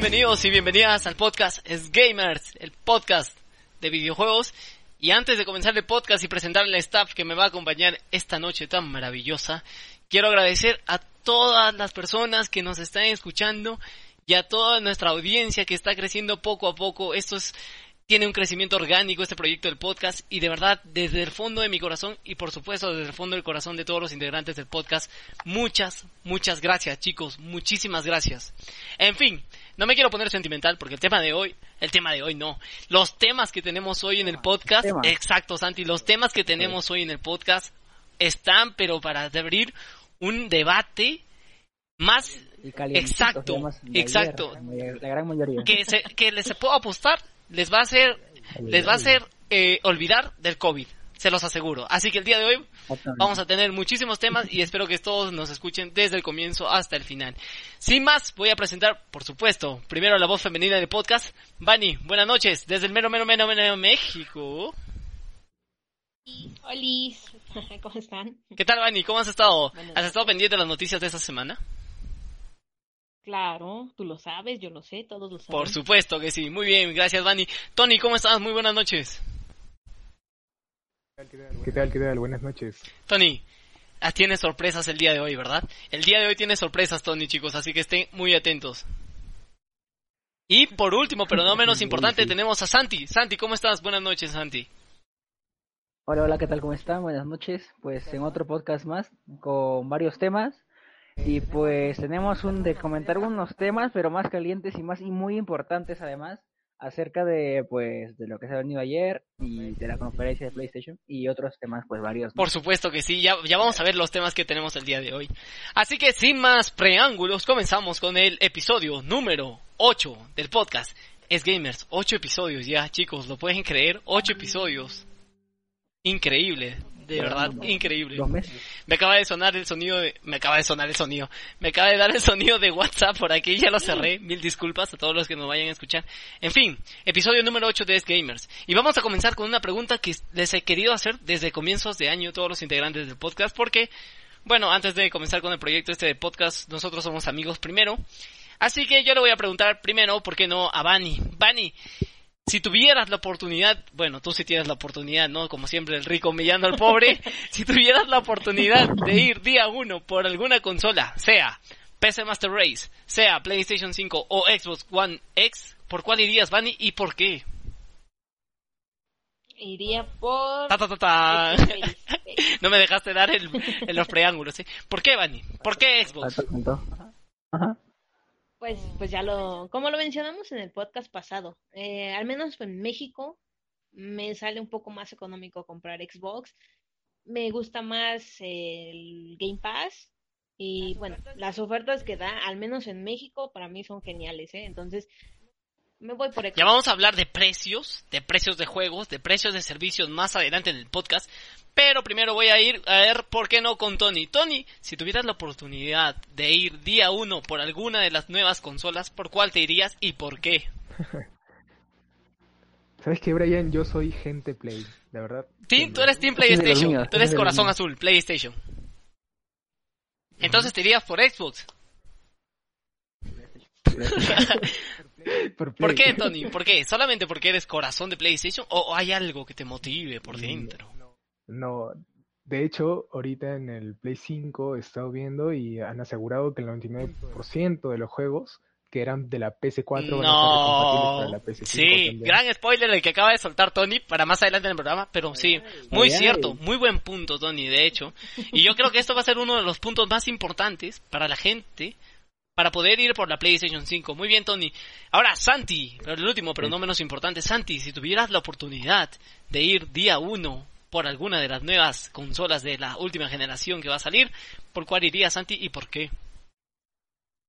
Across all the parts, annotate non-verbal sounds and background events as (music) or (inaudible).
Bienvenidos y bienvenidas al podcast Es Gamers, el podcast de videojuegos. Y antes de comenzar el podcast y presentar al staff que me va a acompañar esta noche tan maravillosa, quiero agradecer a todas las personas que nos están escuchando y a toda nuestra audiencia que está creciendo poco a poco. Esto es tiene un crecimiento orgánico este proyecto del podcast y de verdad desde el fondo de mi corazón y por supuesto desde el fondo del corazón de todos los integrantes del podcast, muchas, muchas gracias chicos, muchísimas gracias. En fin, no me quiero poner sentimental porque el tema de hoy, el tema de hoy no, los temas que tenemos hoy en el podcast, exacto Santi, los temas que tenemos hoy en el podcast están pero para abrir un debate más exacto, exacto, la gran mayoría. que se, que les puedo apostar les va a hacer, (laughs) les va a hacer eh, olvidar del COVID, se los aseguro. Así que el día de hoy vamos a tener muchísimos temas y espero que todos nos escuchen desde el comienzo hasta el final. Sin más, voy a presentar, por supuesto, primero la voz femenina del podcast. Bani, buenas noches, desde el mero, mero, mero, mero México. Hola, (laughs) ¿cómo están? ¿Qué tal, Bani? ¿Cómo has estado? ¿Has estado pendiente de las noticias de esta semana? Claro, tú lo sabes, yo lo sé, todos lo saben. Por supuesto que sí. Muy bien, gracias, Dani. Tony, ¿cómo estás? Muy buenas noches. ¿Qué tal, qué tal? Buenas noches. Tony, ah, tienes sorpresas el día de hoy, ¿verdad? El día de hoy tiene sorpresas, Tony, chicos, así que estén muy atentos. Y por último, pero no menos (laughs) importante, tenemos a Santi. Santi, ¿cómo estás? Buenas noches, Santi. Hola, hola, ¿qué tal? ¿Cómo están? Buenas noches. Pues en otro podcast más con varios temas y pues tenemos un de comentar unos temas, pero más calientes y más y muy importantes además, acerca de pues de lo que se ha venido ayer y de la conferencia de PlayStation y otros temas pues varios. Por supuesto que sí, ya, ya vamos a ver los temas que tenemos el día de hoy. Así que sin más preámbulos, comenzamos con el episodio número 8 del podcast. Es Gamers, 8 episodios ya, chicos, ¿lo pueden creer? 8 episodios. Increíble de verdad increíble. Me acaba de sonar el sonido de, me acaba de sonar el sonido, me acaba de dar el sonido de WhatsApp por aquí, ya lo cerré, mil disculpas a todos los que nos vayan a escuchar. En fin, episodio número 8 de S Gamers. Y vamos a comenzar con una pregunta que les he querido hacer desde comienzos de año todos los integrantes del podcast porque, bueno, antes de comenzar con el proyecto este de podcast, nosotros somos amigos primero. Así que yo le voy a preguntar primero, ¿por qué no? A Bani. Bani, si tuvieras la oportunidad, bueno, tú sí tienes la oportunidad, ¿no? Como siempre, el rico humillando al pobre. (laughs) si tuvieras la oportunidad de ir día uno por alguna consola, sea PC Master Race, sea PlayStation 5 o Xbox One X, ¿por cuál irías, Bunny, y por qué? Iría por... Ta, ta, ta, no me dejaste dar el, en los preángulos, ¿eh? ¿Por qué, Bunny? ¿Por qué Xbox? Ajá. Pues, pues ya lo, como lo mencionamos en el podcast pasado, eh, al menos en México me sale un poco más económico comprar Xbox, me gusta más el Game Pass y bueno, las ofertas que da, al menos en México, para mí son geniales, ¿eh? Entonces, me voy por Ya vamos a hablar de precios, de precios de juegos, de precios de servicios más adelante en el podcast. Pero primero voy a ir a ver por qué no con Tony. Tony, si tuvieras la oportunidad de ir día uno por alguna de las nuevas consolas, ¿por cuál te irías y por qué? (laughs) ¿Sabes qué, Brian? Yo soy gente Play, la verdad. Sí, tú eres Team PlayStation. Tú eres corazón azul, PlayStation. Entonces te irías por Xbox. ¿Por, (laughs) qué, Tony? ¿Por qué? ¿Solamente porque eres corazón de PlayStation o hay algo que te motive por dentro? No, de hecho, ahorita en el Play 5 he estado viendo y han asegurado que el 99% de los juegos que eran de la PS4 van a para la PS5 Sí, gran spoiler el que acaba de soltar Tony para más adelante en el programa, pero sí, muy cierto, muy buen punto Tony, de hecho. Y yo creo que esto va a ser uno de los puntos más importantes para la gente para poder ir por la PlayStation 5. Muy bien, Tony. Ahora, Santi, pero el último, pero no menos importante, Santi, si tuvieras la oportunidad de ir día uno por alguna de las nuevas consolas de la última generación que va a salir, ¿por cuál irías, Santi, y por qué?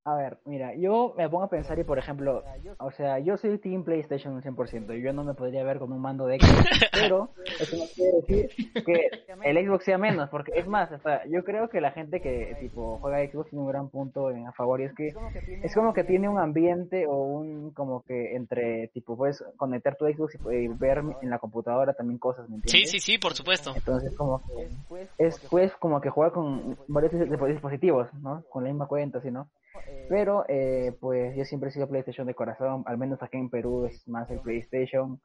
A ver, mira, yo me pongo a pensar y por ejemplo, o sea, yo soy Team PlayStation un 100%, y yo no me podría ver con un mando de Xbox, (laughs) pero eso no quiere decir que el Xbox sea menos, porque es más, hasta yo creo que la gente que tipo juega Xbox tiene un gran punto en a favor y es que es como que tiene un ambiente o un como que entre tipo puedes conectar tu Xbox y ver en la computadora también cosas, ¿me entiendes? Sí, sí, sí, por supuesto. Entonces como que es pues como que jugar con varios dispositivos, ¿no? Con la misma cuenta, ¿sí, no? Pero, eh, pues yo siempre he sido PlayStation de corazón, al menos aquí en Perú es más el PlayStation.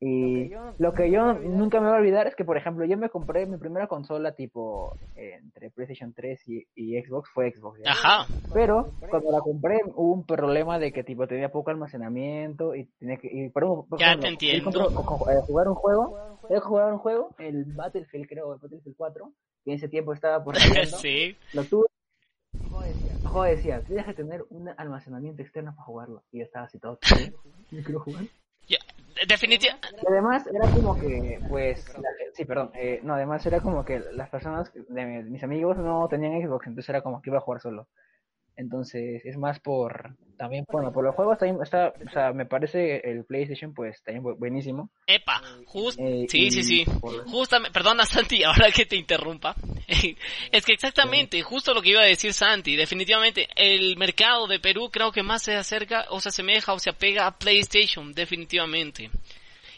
Y lo que yo nunca me voy a olvidar es que, por ejemplo, yo me compré mi primera consola tipo entre PlayStation 3 y, Xbox, fue Xbox. Ajá. Pero cuando la compré hubo un problema de que tipo tenía poco almacenamiento y tenía que... Y, ya te entiendo. Eh, jugar un juego, tenía que jugar un juego, el Battlefield creo, el Battlefield 4, que en ese tiempo estaba por (laughs) sí. Lo tuve juego decía, tienes que tener un almacenamiento externo para jugarlo. Y yo estaba así todo. ¿No (laughs) quiero jugar? definitivamente. Además, era como que, pues, sí, perdón, eh, no, además era como que las personas, de mis amigos no tenían Xbox, entonces era como que iba a jugar solo. Entonces, es más por, también, bueno, por los juegos también está, o sea, me parece el PlayStation, pues, también buenísimo. Epa, just, eh, sí, sí, sí, justamente, perdona Santi, (laughs) ahora que te interrumpa, (laughs) es que exactamente, justo lo que iba a decir Santi, definitivamente, el mercado de Perú creo que más se acerca, o se asemeja, o se apega a PlayStation, definitivamente.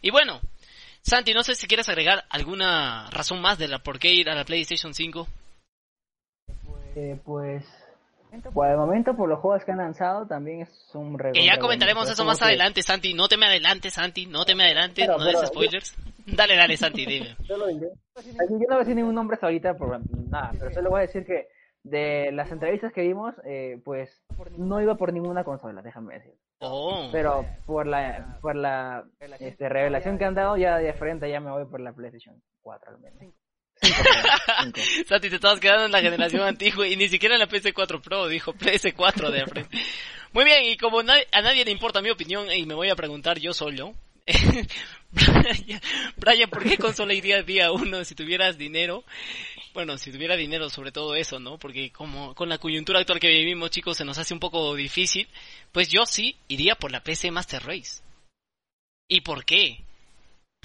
Y bueno, Santi, no sé si quieres agregar alguna razón más de la por qué ir a la PlayStation 5. Eh, pues por el momento, por los juegos que han lanzado, también es un Que ya comentaremos eso más adelante, Santi. No te me adelantes, Santi. No te me adelantes, no des spoilers. Dale, dale, Santi, dime. (laughs) Yo, no voy a decir ningún nombre hasta ahorita, por nada, pero solo voy a decir que de las entrevistas que vimos, eh, pues no iba por ninguna consola, déjame decir. Oh. Pero por la por la este, revelación que han dado ya de frente ya me voy por la PlayStation 4 al menos. Santi, te estabas quedando en la generación antigua y ni siquiera en la PS4 Pro, dijo PS4 de frente. Muy bien, y como a nadie le importa mi opinión y me voy a preguntar yo solo, (laughs) Brian, ¿por qué consola irías día uno si tuvieras dinero? Bueno, si tuviera dinero sobre todo eso, ¿no? Porque como con la coyuntura actual que vivimos, chicos, se nos hace un poco difícil. Pues yo sí iría por la PC Master Race. ¿Y por qué?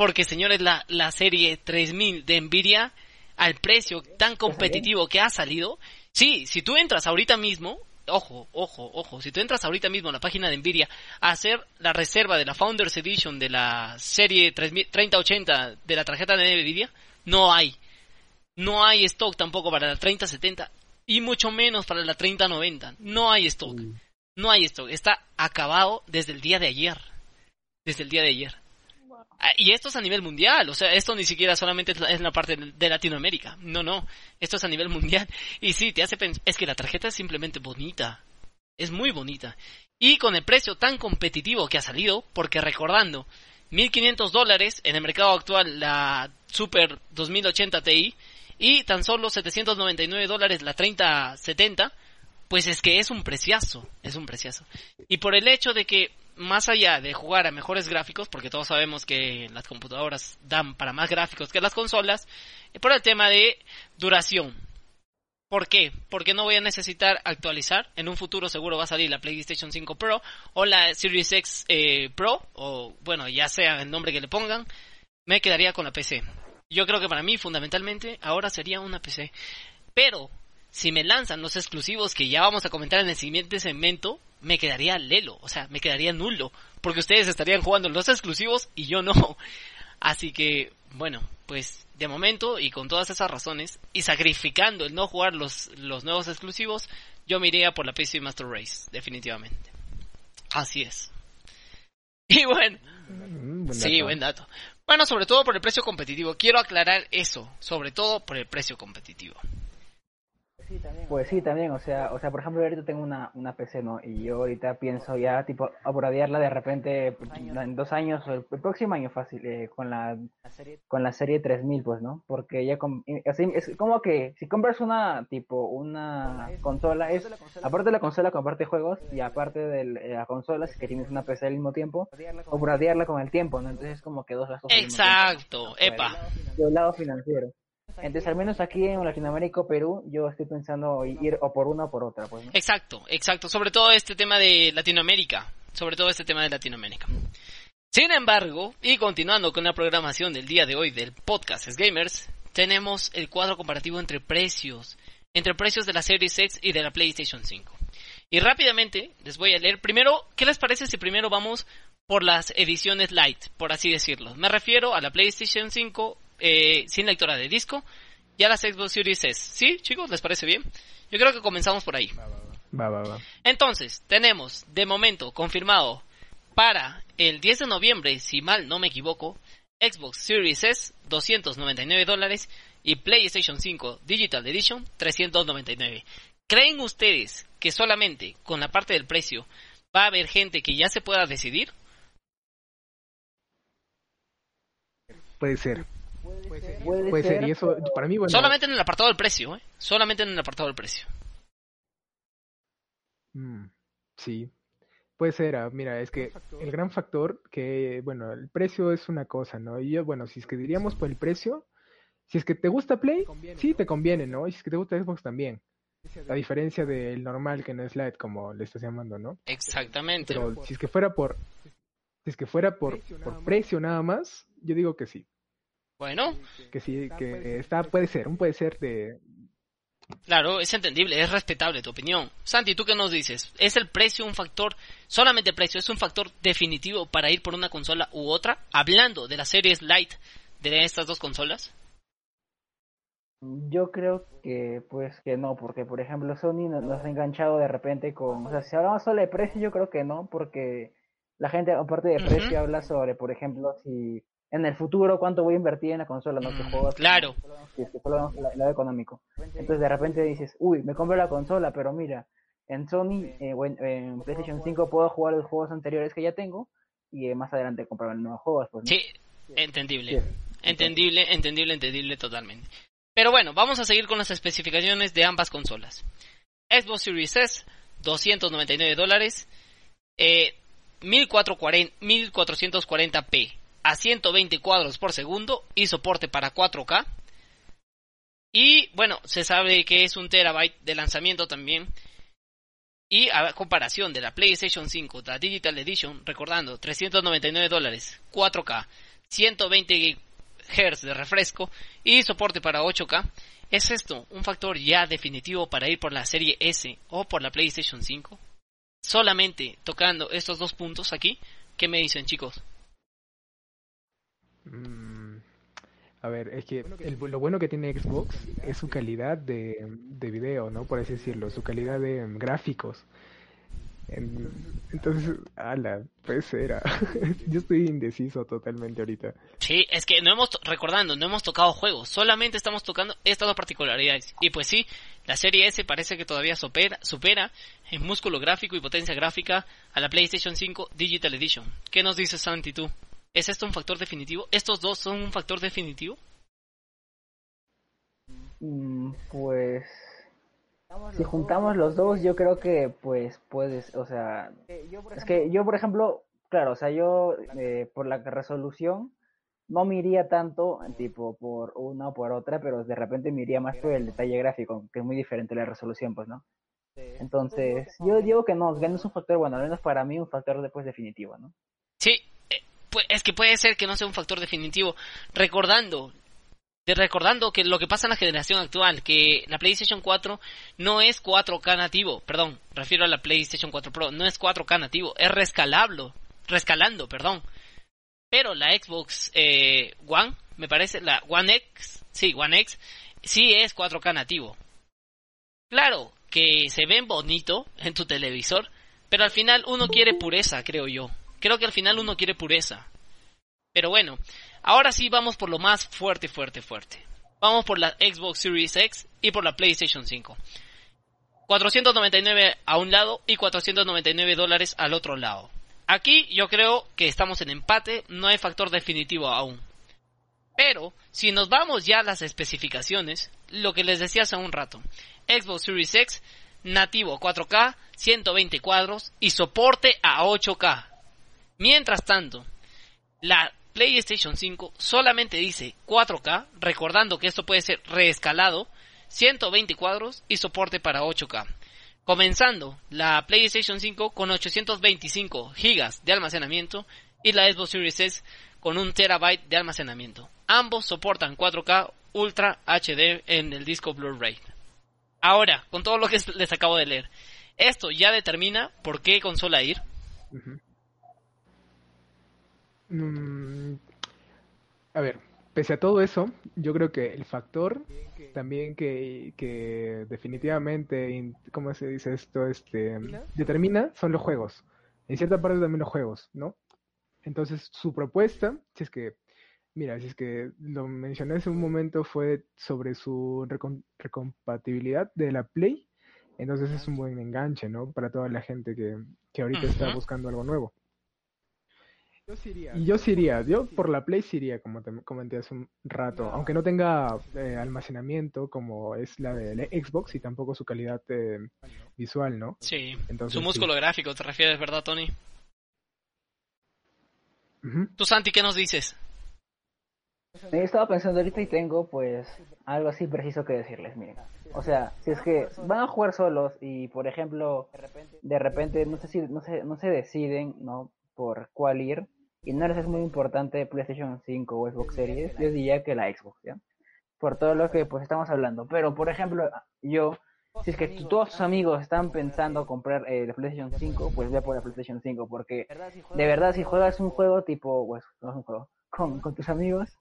Porque, señores, la, la serie 3000 de Nvidia, al precio tan competitivo que ha salido, sí, si tú entras ahorita mismo, ojo, ojo, ojo, si tú entras ahorita mismo a la página de Nvidia a hacer la reserva de la Founders Edition de la serie 3080 de la tarjeta de Nvidia, no hay. No hay stock tampoco para la 3070 y mucho menos para la 3090. No hay stock. Mm. No hay stock. Está acabado desde el día de ayer. Desde el día de ayer. Ah, y esto es a nivel mundial, o sea, esto ni siquiera solamente es la parte de Latinoamérica, no, no, esto es a nivel mundial. Y sí, te hace pensar, es que la tarjeta es simplemente bonita, es muy bonita. Y con el precio tan competitivo que ha salido, porque recordando, 1500 dólares en el mercado actual la Super 2080 Ti y tan solo 799 dólares la 3070, pues es que es un preciazo, es un preciazo. Y por el hecho de que más allá de jugar a mejores gráficos, porque todos sabemos que las computadoras dan para más gráficos que las consolas, eh, por el tema de duración. ¿Por qué? Porque no voy a necesitar actualizar. En un futuro seguro va a salir la PlayStation 5 Pro o la Series X eh, Pro, o bueno, ya sea el nombre que le pongan, me quedaría con la PC. Yo creo que para mí fundamentalmente ahora sería una PC. Pero si me lanzan los exclusivos que ya vamos a comentar en el siguiente segmento, me quedaría lelo, o sea, me quedaría nulo, porque ustedes estarían jugando los exclusivos y yo no. (laughs) Así que, bueno, pues de momento y con todas esas razones y sacrificando el no jugar los, los nuevos exclusivos, yo me iría por la PC Master Race, definitivamente. Así es. (laughs) Y bueno, mm, sí, buen dato. Bueno, sobre todo por el precio competitivo. Quiero aclarar eso, sobre todo por el precio competitivo. Pues sí, también, o sea, o sea, por ejemplo, ahorita tengo una, una PC, ¿no? Y yo ahorita pienso ya, tipo, abordarla de repente en dos años, o el, próximo año fácil, eh, con la con la serie 3000, pues, ¿no? Porque ya, así, es como que si compras una, tipo, una consola, es, aparte de la consola, comparte juegos, y aparte de la consola, si que tienes una PC al mismo tiempo, abordarla con el tiempo, ¿no? Entonces es como que dos gastos. Exacto, epa. Del lado financiero. Entonces, al menos aquí en Latinoamérica o Perú, yo estoy pensando ir o por una o por otra. Pues, Exacto, exacto. Sobre todo este tema de Latinoamérica. Sobre todo este tema de Latinoamérica. Sin embargo, y continuando con la programación del día de hoy del podcast Es Gamers, tenemos el cuadro comparativo entre precios. Entre precios de la Series X y de la PlayStation 5. Y rápidamente les voy a leer. Primero, ¿qué les parece si primero vamos por las ediciones light, por así decirlo? Me refiero a la PlayStation 5 eh, sin lectora de disco y a las Xbox Series S. ¿Sí, chicos? ¿Les parece bien? Yo creo que comenzamos por ahí. Va, va, va. Entonces, tenemos de momento confirmado para el 10 de noviembre, si mal no me equivoco, Xbox Series S 299 dólares y PlayStation 5 Digital Edition 399. ¿Creen ustedes que solamente con la parte del precio va a haber gente que ya se pueda decidir? Puede ser. Puede, ser. y eso para mí Solamente en el apartado del precio, ¿eh? Solamente en el apartado del precio. Mm, sí, puede ser. Ah, mira, es que el gran factor que, bueno, el precio es una cosa, ¿no? Y yo, bueno, si es que diríamos por el precio, si es que te gusta Play, sí te conviene, ¿no? Y si es que te gusta Xbox también. A diferencia del normal que no es Lite, como le estás llamando, ¿no? Exactamente. Pero si es que fuera por, si es que fuera por, por precio nada más, yo digo que sí. Bueno. Que sí, que está, puede ser, un puede ser de... Claro, es entendible, es respetable tu opinión. Santi, ¿tú qué nos dices? ¿Es el precio un factor, solamente el precio, es un factor definitivo para ir por una consola u otra? Hablando de las series light de estas dos consolas. Yo creo que pues que no, porque por ejemplo Sony nos, ha enganchado de repente con, o sea, si hablamos solo de precio, yo creo que no, porque la gente aparte de precio habla sobre, por ejemplo, si en el futuro cuánto voy a invertir en la consola, ¿no? Que mm, claro. Si es que solo el lado económico. Entonces de repente dices, uy, me compro la consola, pero mira, en Sony eh, o en, PlayStation 5 puedo jugar los juegos anteriores que ya tengo y eh, más adelante comprar nuevos juegos. Pues, Sí, entendible. Entendible, entendible, entendible totalmente. Pero bueno, vamos a seguir con las especificaciones de ambas consolas. Xbox Series S, 299 dólares, eh, 1440p a 120 cuadros por segundo y soporte para 4K. Y bueno, se sabe que es un terabyte de lanzamiento también. Y a comparación de la PlayStation 5, la Digital Edition, recordando, 399 dólares, 4K, 120 Hz de refresco y soporte para 8K, ¿es esto un factor ya definitivo para ir por la serie S o por la PlayStation 5? Solamente tocando estos dos puntos aquí, ¿qué me dicen chicos? Mm, a ver, es que lo bueno que tiene Xbox es su calidad de, de video, ¿no? Por así decirlo, su calidad de gráficos. entonces, ala, pues (laughs) era. Yo estoy indeciso totalmente ahorita. Sí, es que no hemos, recordando, no hemos tocado juegos, solamente estamos tocando estas dos particularidades. Y pues sí, la serie S parece que todavía supera, supera en músculo gráfico y potencia gráfica a la PlayStation 5 Digital Edition. ¿Qué nos dices, Santi, tú? ¿Es esto un factor definitivo? ¿Estos dos son un factor definitivo? Mm, pues si juntamos los dos, yo creo que pues puedes, o sea, es que yo por ejemplo, claro, o sea, yo eh, por la resolución no me iría tanto tipo por una o por otra, pero de repente me iría más por el detalle gráfico, que es muy diferente la resolución, pues, ¿no? Entonces, yo digo que no, que no es un factor, bueno, al menos para mí un factor después definitivo, ¿no? Es que puede ser que no sea un factor definitivo. Recordando, recordando que lo que pasa en la generación actual, que la PlayStation 4 no es 4K nativo, perdón, refiero a la PlayStation 4 Pro, no es 4K nativo, es rescalable, rescalando, perdón. Pero la Xbox eh, One, me parece, la One X, sí, One X, sí es 4K nativo. Claro, que se ven bonito en tu televisor, pero al final uno quiere pureza, creo yo. Creo que al final uno quiere pureza. Pero bueno, ahora sí vamos por lo más fuerte, fuerte, fuerte. Vamos por la Xbox Series X y por la PlayStation 5. 499 a un lado y 499 dólares al otro lado. Aquí yo creo que estamos en empate, no hay factor definitivo aún. Pero, si nos vamos ya a las especificaciones, lo que les decía hace un rato, Xbox Series X, nativo 4K, 120 cuadros y soporte a 8K. Mientras tanto, la PlayStation 5 solamente dice 4K, recordando que esto puede ser reescalado, 120 cuadros y soporte para 8K. Comenzando la PlayStation 5 con 825 GB de almacenamiento y la Xbox Series S con un terabyte de almacenamiento. Ambos soportan 4K Ultra HD en el disco Blu-ray. Ahora, con todo lo que les acabo de leer, esto ya determina por qué consola ir. Mm, a ver, pese a todo eso, yo creo que el factor también que, que definitivamente, ¿cómo se dice esto? Este, determina son los juegos. En cierta parte también los juegos, ¿no? Entonces, su propuesta, si es que, mira, si es que lo mencioné hace un momento, fue sobre su recompatibilidad de la Play. Entonces es un buen enganche, ¿no? Para toda la gente que, que ahorita está buscando algo nuevo. Y yo sí iría, yo por la Play sí iría, como te comenté hace un rato, aunque no tenga eh, almacenamiento como es la de Xbox y tampoco su calidad eh, visual, ¿no? Sí, su músculo gráfico, ¿te refieres, verdad, Tony? Tú, Santi, ¿qué nos dices? Me estaba pensando ahorita y tengo pues algo así preciso que decirles, miren. O sea, si es que van a jugar solos y por ejemplo de repente no sé si no se no se deciden, ¿no? Por cuál ir y no les es muy importante PlayStation 5 o Xbox Series, yo diría que la Xbox. Por todo lo que pues estamos hablando. Pero, por ejemplo, yo, si es que todos tus amigos están pensando comprar eh, la PlayStation 5, pues ve por la PlayStation 5, porque de verdad si juegas un juego tipo, pues, con, tus amigos,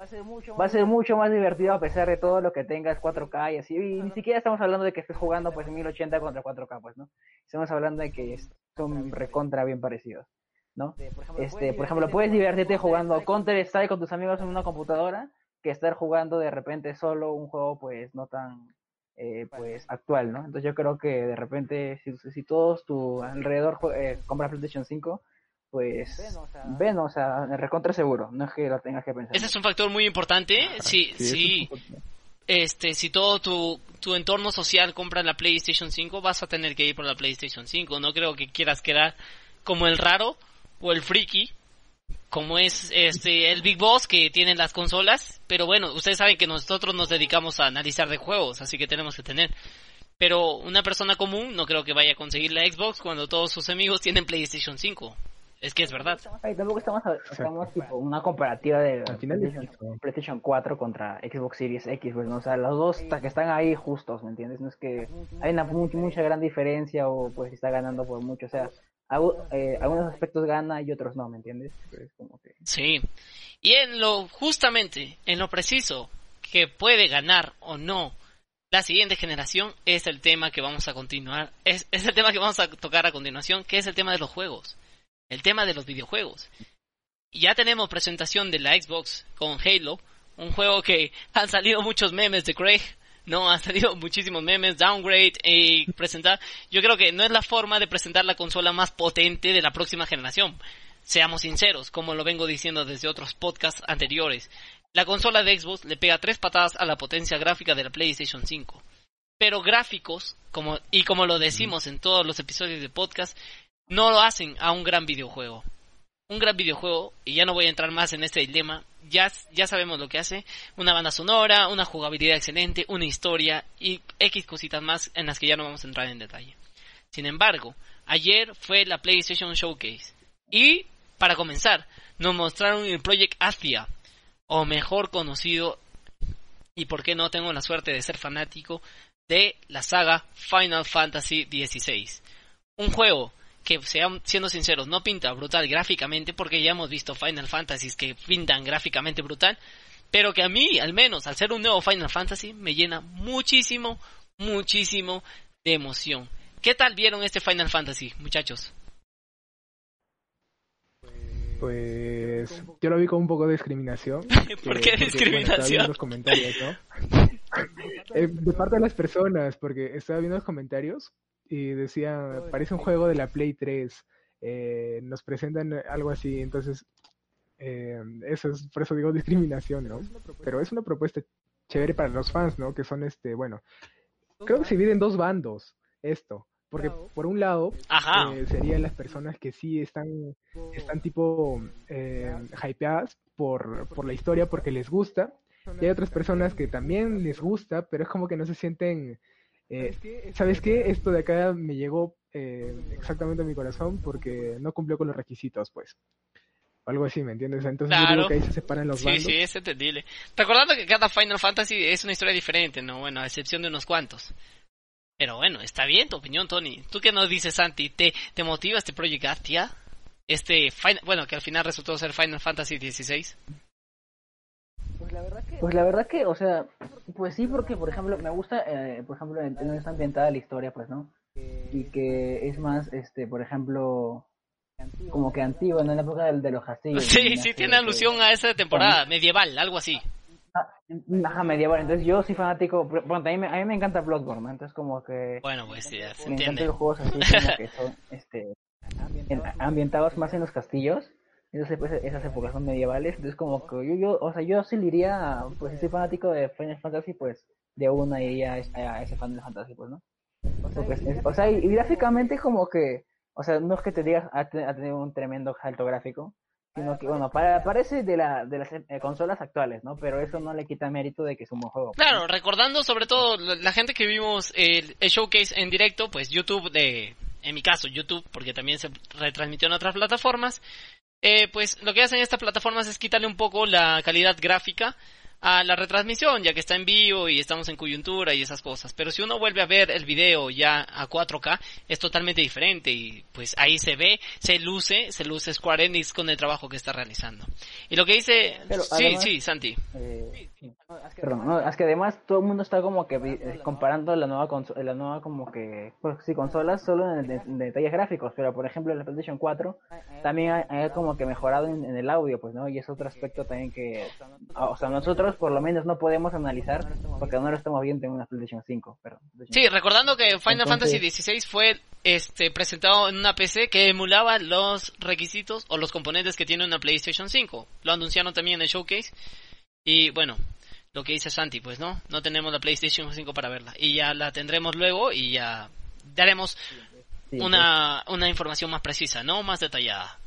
va a ser mucho más divertido a pesar de todo lo que tengas 4K y así. Y ni siquiera estamos hablando de que estés jugando pues 1080 contra 4K, pues, ¿no? Estamos hablando de que son recontra bien parecidos. ¿No? Este, por ejemplo, puedes divertirte jugando Counter Strike con tus amigos en una computadora que estar jugando de repente solo un juego pues no tan eh, pues actual, ¿no? Entonces yo creo que de repente si, si todos tu alrededor eh, compran PlayStation 5, pues ven, o sea, recontra seguro, no es que lo tengas que pensar. Ese es un factor muy importante, sí, sí. Este, si todo tu, tu entorno social compra la PlayStation 5, vas a tener que ir por la PlayStation 5. No creo que quieras quedar como el raro o el friki, como es este el Big Boss que tiene las consolas, pero bueno, ustedes saben que nosotros nos dedicamos a analizar de juegos, así que tenemos que tener. Pero una persona común no creo que vaya a conseguir la Xbox cuando todos sus amigos tienen PlayStation 5. Es que es verdad. tampoco estamos, estamos tipo una comparativa de PlayStation, 4 contra Xbox Series X, pues, ¿no? o sea, los dos que están ahí justos, ¿me entiendes? No es que hay una mucha gran diferencia o pues está ganando por mucho, o sea, eh, algunos aspectos gana y otros no, ¿me entiendes? Sí. Y en lo, justamente, en lo preciso que puede ganar o no la siguiente generación es el tema que vamos a continuar, es, es el tema que vamos a tocar a continuación, que es el tema de los juegos, el tema de los videojuegos. Ya tenemos presentación de la Xbox con Halo, un juego que (laughs) han salido muchos memes de Craig, no, han salido (laughs) muchísimos memes, downgrade y presentar. Yo creo que no es la forma de presentar la consola más potente de la próxima generación. Seamos sinceros, como lo vengo diciendo desde otros podcasts anteriores. La consola de Xbox le pega tres patadas a la potencia gráfica de la PlayStation 5. Pero gráficos, como, y como lo decimos en todos los episodios de podcast, no lo hacen a un gran videojuego un gran videojuego, y ya no voy a entrar más en este dilema, ya, ya sabemos lo que hace, una banda sonora, una jugabilidad excelente, una historia y X cositas más en las que ya no vamos a entrar en detalle. Sin embargo, ayer fue la PlayStation Showcase y, para comenzar, nos mostraron el Project Athia, o mejor conocido, y por qué no tengo la suerte de ser fanático, de la saga Final Fantasy XVI. Un juego que sean, siendo sinceros, no pinta brutal gráficamente, porque ya hemos visto Final Fantasies que pintan gráficamente brutal, pero que a mí, al menos, al ser un nuevo Final Fantasy, me llena muchísimo, muchísimo de emoción. ¿Qué tal vieron este Final Fantasy, muchachos? Pues yo lo vi con un poco de discriminación. (laughs) ¿Por qué discriminación? los comentarios, ¿no? (laughs) eh, de parte de las personas, porque estaba viendo los comentarios y decía, parece un juego de la Play 3, eh, nos presentan algo así, entonces, eh, eso es, por eso digo (laughs) discriminación, ¿no? Pero es una propuesta chévere para los fans, ¿no? Que son, este, bueno, creo que se divide en dos bandos esto. Porque por un lado eh, serían las personas que sí están, están tipo eh, hypeadas por, por la historia porque les gusta. Y hay otras personas que también les gusta, pero es como que no se sienten... Eh, ¿Sabes qué? Esto de acá me llegó eh, exactamente a mi corazón porque no cumplió con los requisitos, pues. Algo así, ¿me entiendes? Entonces yo digo que ahí se separan los bandos. Sí, sí, es entendible. Recordando que cada Final Fantasy es una historia diferente, ¿no? Bueno, a excepción de unos cuantos. Pero bueno, está bien tu opinión, Tony. ¿Tú qué nos dices, Santi? ¿Te, te motiva este Project Atia? Este, bueno, que al final resultó ser Final Fantasy XVI. Pues la verdad que, pues la verdad que o sea, pues sí, porque por ejemplo me gusta, eh, por ejemplo, en donde está ambientada la historia, pues, ¿no? Y que es más, este, por ejemplo, como que antiguo, en la época de, de los (laughs) castillos. Sí, sí, tiene alusión a esa temporada medieval, algo así. Ah, ajá, medieval. Entonces yo soy fanático. Bueno, a mí, me, a mí me encanta Bloodborne, entonces como que. Bueno, pues sí, se me encantan los juegos así como que son este, (laughs) ambientados más en los castillos. Entonces, pues, esas épocas son medievales. Entonces, como que yo, yo o sea, yo sí iría, pues, si soy fanático de Final Fantasy, pues, de una iría a, ese Final Fantasy, pues, ¿no? Pues, o sea y, gráficamente, como que, o sea, no es que te digas, tenido un tremendo salto gráfico, sino que bueno, para, parece de, la, de las eh, consolas actuales, ¿no? Pero eso no le quita mérito de que es un buen juego. Claro, recordando sobre todo la gente que vimos el, showcase en directo, pues YouTube de, en mi caso YouTube, porque también se retransmitió en otras plataformas, eh, pues lo que hacen estas plataformas es quitarle un poco la calidad gráfica a la retransmisión, ya que está en vivo y estamos en coyuntura y esas cosas. Pero si uno vuelve a ver el video ya a 4K, es totalmente diferente y pues ahí se ve, se luce, se luce Square Enix con el trabajo que está realizando. Y lo que dice... sí, sí, Santi. Eh, Perdón, es que además todo el mundo está como que eh, comparando la nueva la nueva como que pues sí consolas solo en, detalles gráficos, pero por ejemplo la PlayStation 4 también ha, como que mejorado en, el audio, pues, ¿no? Y es otro aspecto también que o sea, nosotros por lo menos no podemos analizar porque no lo estamos viendo en una PlayStation 5, perdón. Sí, recordando que Final Fantasy XVI fue este presentado en una PC que emulaba los requisitos o los componentes que tiene una PlayStation 5. Lo anunciaron también en el showcase. Y bueno, lo que dice Santi, pues no, no tenemos la PlayStation 5 para verla. Y ya la tendremos luego y ya daremos una, una información más precisa, ¿no? Más detallada.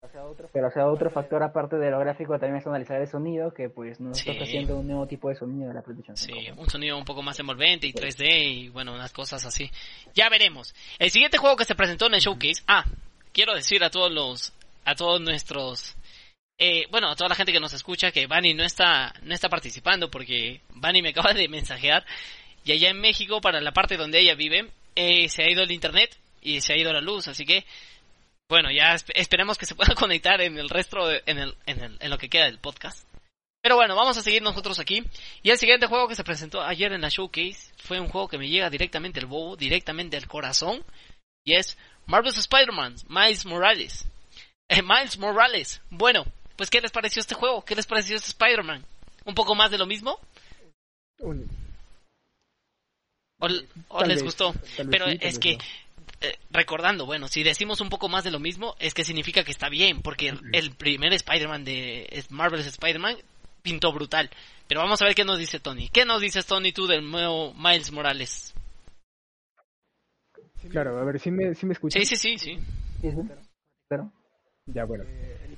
Pero o sea, otro factor aparte de lo gráfico también es analizar el sonido, que pues nos está haciendo un nuevo tipo de sonido de la PlayStation 5. Sí, un sonido un poco más envolvente y 3D y bueno, unas cosas así. Ya veremos. El siguiente juego que se presentó en el showcase, ah, quiero decir a todos los, a todos nuestros eh, bueno, a toda la gente que nos escucha, que Bani no está, no está participando porque Bani me (laughs) acaba de mensajear y allá en México, para la parte donde ella vive, eh, se ha ido el internet y se ha ido la luz, así que, bueno, ya esperemos que se pueda (laughs) conectar en el resto, en, el, en, el, en lo que queda del podcast. Pero bueno, vamos a seguir nosotros aquí. Y el siguiente juego que se presentó ayer en la showcase fue un juego que me llega directamente al bobo, directamente al corazón. Y es Marvel's Spider-Man, Miles Morales. Eh, Miles Morales. Bueno, pues ¿qué les pareció este juego? ¿Qué les pareció este Spider-Man? ¿Un poco más de lo mismo? ¿O, les gustó? Pero es que, eh, recordando, bueno, si decimos un poco más de lo mismo, es que significa que está bien, porque el, primer Spider-Man de Marvel's Spider-Man pintó brutal. Pero vamos a ver qué nos dice Tony. ¿Qué nos dices, Tony, tú del nuevo Miles Morales? Claro, a ver, si me, si me escuchas. Sí, sí, sí, sí. Claro. Ya, bueno.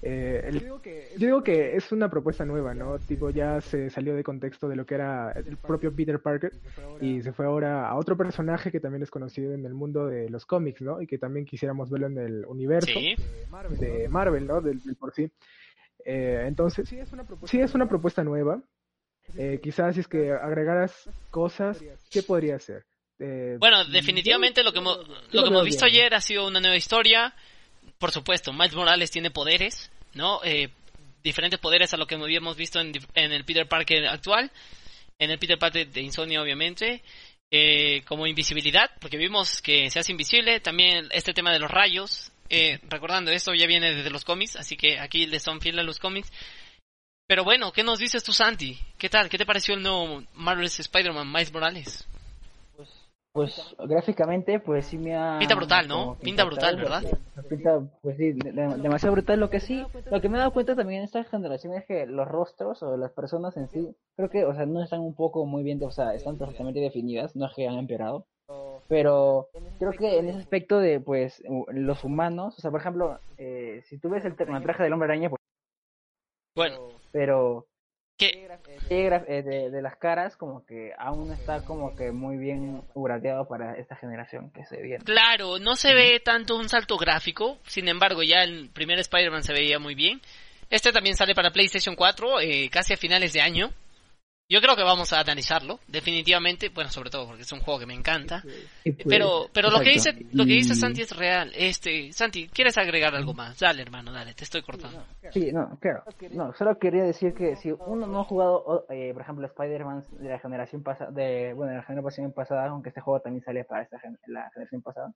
Eh, yo, digo que, es una propuesta nueva, ¿no? Tipo, ya se salió de contexto de lo que era el propio Peter Parker y se fue ahora a otro personaje que también es conocido en el mundo de los cómics, ¿no? Y que también quisiéramos verlo en el universo de Marvel, ¿no? Del, por sí. Eh, entonces, sí es, una propuesta, sí es una propuesta nueva. Eh, quizás si es que agregaras cosas, ¿qué podría ser? bueno, definitivamente lo que, lo que hemos visto ayer ha sido una nueva historia por supuesto, Miles Morales tiene poderes, ¿no? Eh, diferentes poderes a lo que habíamos visto en, el Peter Parker actual, en el Peter Parker de Insomnia, obviamente, eh, como invisibilidad, porque vimos que se hace invisible, también este tema de los rayos, eh, recordando, esto ya viene desde los cómics, así que aquí le son fieles a los cómics, Pero bueno, ¿qué nos dices tú, Santi? ¿Qué tal? ¿Qué te pareció el nuevo Marvel's Spider-Man Miles Morales? Pues gráficamente, pues sí me ha... Pinta brutal, ¿no? Pinta brutal, ¿verdad? Pinta, pues sí, demasiado brutal. Lo que sí, lo que me he dado cuenta también en esta generación es que los rostros o las personas en sí, creo que, o sea, no están un poco muy bien, o sea, están perfectamente definidas, no es que han empeorado. Pero creo que en ese aspecto de, pues, los humanos, o sea, por ejemplo, eh, si tú ves el, el traje del hombre araña, pues... Bueno. Pero ¿Qué? Eh, de, de, las caras como que aún está como que muy bien gradeado para esta generación que se viene. Claro, no se ve tanto un salto gráfico, sin embargo ya el primer Spider-Man se veía muy bien. Este también sale para PlayStation 4 eh, casi a finales de año. Yo creo que vamos a analizarlo, definitivamente, bueno, sobre todo porque es un juego que me encanta. Pues, pero pero lo que dice lo que dice Santi es real. Este, Santi, ¿quieres agregar algo más? Dale, hermano, dale, te estoy cortando. Sí, no, claro. No, solo quería decir que si uno no ha jugado, eh, por ejemplo, Spider-Man de la generación pasada, de, bueno, de la generación pasada, aunque este juego también sale para esta la generación pasada,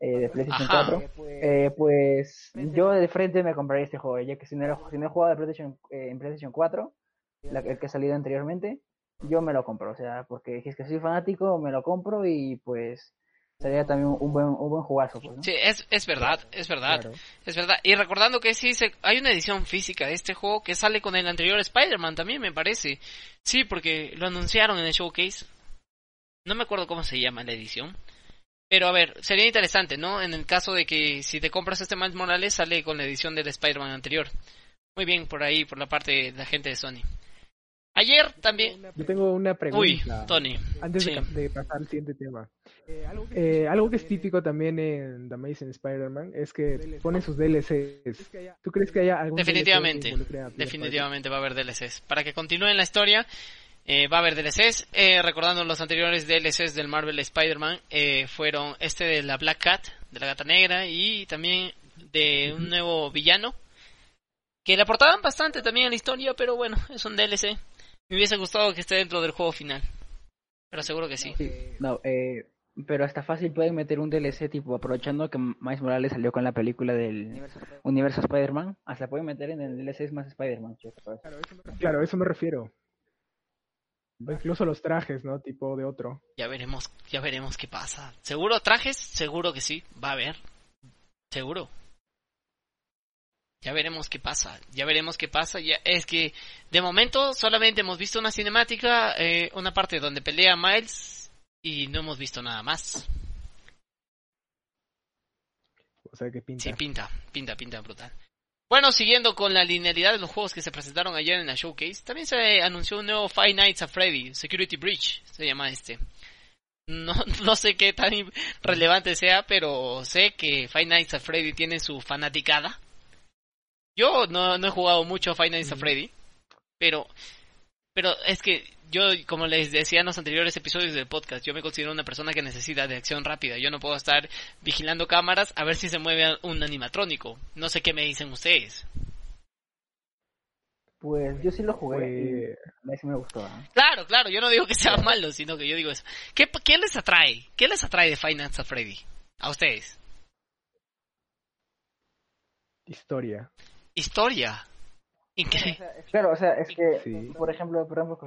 eh, de PlayStation 4, eh, pues yo de frente me compraría este juego, ya que si no, si no he jugado de PlayStation, en PlayStation 4, el que ha salido anteriormente, yo me lo compro, o sea, porque es que soy fanático, me lo compro y pues sería también un buen, un buen jugazo. Pues, Sí, es, es verdad, es verdad, es verdad. Y recordando que sí, se, hay una edición física de este juego que sale con el anterior Spider-Man también, me parece. Sí, porque lo anunciaron en el showcase. No me acuerdo cómo se llama la edición. Pero a ver, sería interesante, ¿no? En el caso de que si te compras este Miles Morales, sale con la edición del Spider-Man anterior. Muy bien, por ahí, por la parte de la gente de Sony. Ayer también. Yo tengo una pregunta. Uy, Tony. Antes de, pasar al siguiente tema. Eh, algo que es típico también en The Amazing Spider-Man es que pone sus DLCs. ¿Tú crees que haya algún Definitivamente. definitivamente va a haber DLCs. Para que continúen la historia, eh, va a haber DLCs. Eh, recordando los anteriores DLCs del Marvel Spider-Man, eh, fueron este de la Black Cat, de la gata negra, y también de un nuevo villano. Que le aportaban bastante también a la historia, pero bueno, es un DLC. Me hubiese gustado que esté dentro del juego final. Pero seguro que sí. no, eh, pero hasta fácil pueden meter un DLC tipo aprovechando que Miles Morales salió con la película del universo Spider-Man. Hasta pueden meter en el DLC más Spider-Man. Claro, eso me refiero. Incluso los trajes, ¿no? Tipo de otro. Ya veremos, ya veremos qué pasa. ¿Seguro trajes? Seguro que sí. Va a haber. Seguro. Ya veremos qué pasa, ya veremos qué pasa. Ya, es que de momento solamente hemos visto una cinemática, eh, una parte donde pelea Miles y no hemos visto nada más. O sea que pinta. Sí, pinta, pinta, pinta brutal. Bueno, siguiendo con la linealidad de los juegos que se presentaron ayer en la showcase, también se anunció un nuevo Five Nights at Freddy, Security Breach, se llama este. No, (laughs) no sé qué tan relevante sea, pero sé que Five Nights at Freddy tiene su fanaticada yo no, no he jugado mucho Five Nights at Freddy, pero, pero es que yo, como les decía en los anteriores episodios del podcast, yo me considero una persona que necesita de acción rápida. Yo no puedo estar vigilando cámaras a ver si se mueve un animatrónico. No sé qué me dicen ustedes. Pues yo sí lo jugué y sí me gustó. ¿eh? Claro, claro, yo no digo que sea malo, sino que yo digo eso. ¿Qué, ¿Qué les atrae? ¿Qué les atrae de Nights at Freddy? A ustedes. Historia historia. Claro, (laughs) o sea, es que, por ejemplo, perdón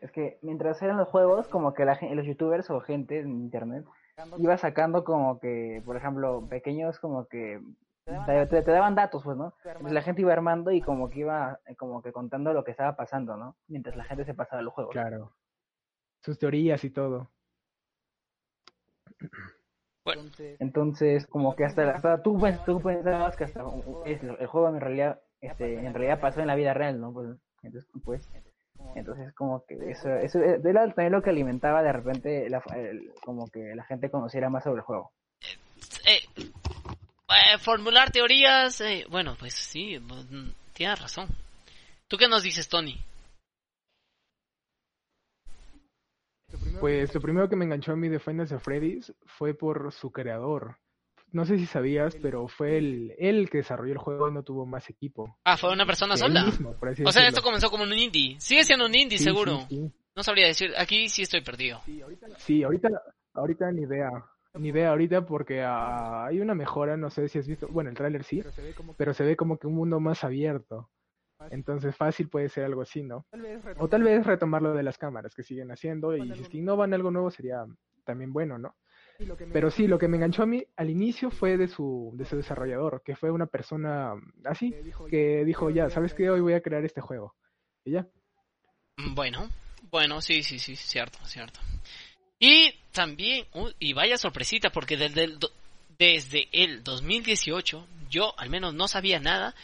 es que mientras eran los juegos, como que la, los youtubers o gente en internet iba sacando como que, por ejemplo, pequeños como que te, daban datos, pues, ¿no? la gente iba armando y como que iba como que contando lo que estaba pasando, ¿no? Mientras la gente se pasaba los juegos. Claro. Sus teorías y todo. Entonces, como que hasta, hasta tú, tú, pensabas que hasta el juego en realidad este, en realidad pasó en la vida real, ¿no? Pues, entonces, pues, entonces como que eso, eso era también lo que alimentaba de repente la, como que la gente conociera más sobre el juego. Eh, eh, formular teorías, eh, bueno, pues sí, mm, tienes razón. ¿Tú qué nos dices, Tony? Pues lo primero que me enganchó a mí de Final Fantasy Freddy's fue por su creador. No sé si sabías, pero fue él, el que desarrolló el juego y no tuvo más equipo. Ah, fue una persona sola. o sea, esto comenzó como un indie. Sigue siendo un indie, seguro. no sabría decir, aquí sí estoy perdido. Sí, ahorita, ahorita, ni idea. Ni idea ahorita porque ah, hay una mejora, no sé si has visto, bueno, el tráiler sí, pero se ve como que un mundo más abierto. Entonces fácil puede ser algo así, ¿no? O tal vez retomar lo de las cámaras que siguen haciendo y si es que innovan algo nuevo sería también bueno, ¿no? Pero sí, lo que me enganchó a mí al inicio fue de su, de su desarrollador, que fue una persona así, que dijo, ya, ¿sabes qué? Hoy voy a crear este juego. Y ya. Mm, bueno, bueno, sí, sí, sí, cierto, cierto. Y también, y vaya sorpresita, porque desde el, desde el 2018 yo al menos no sabía nada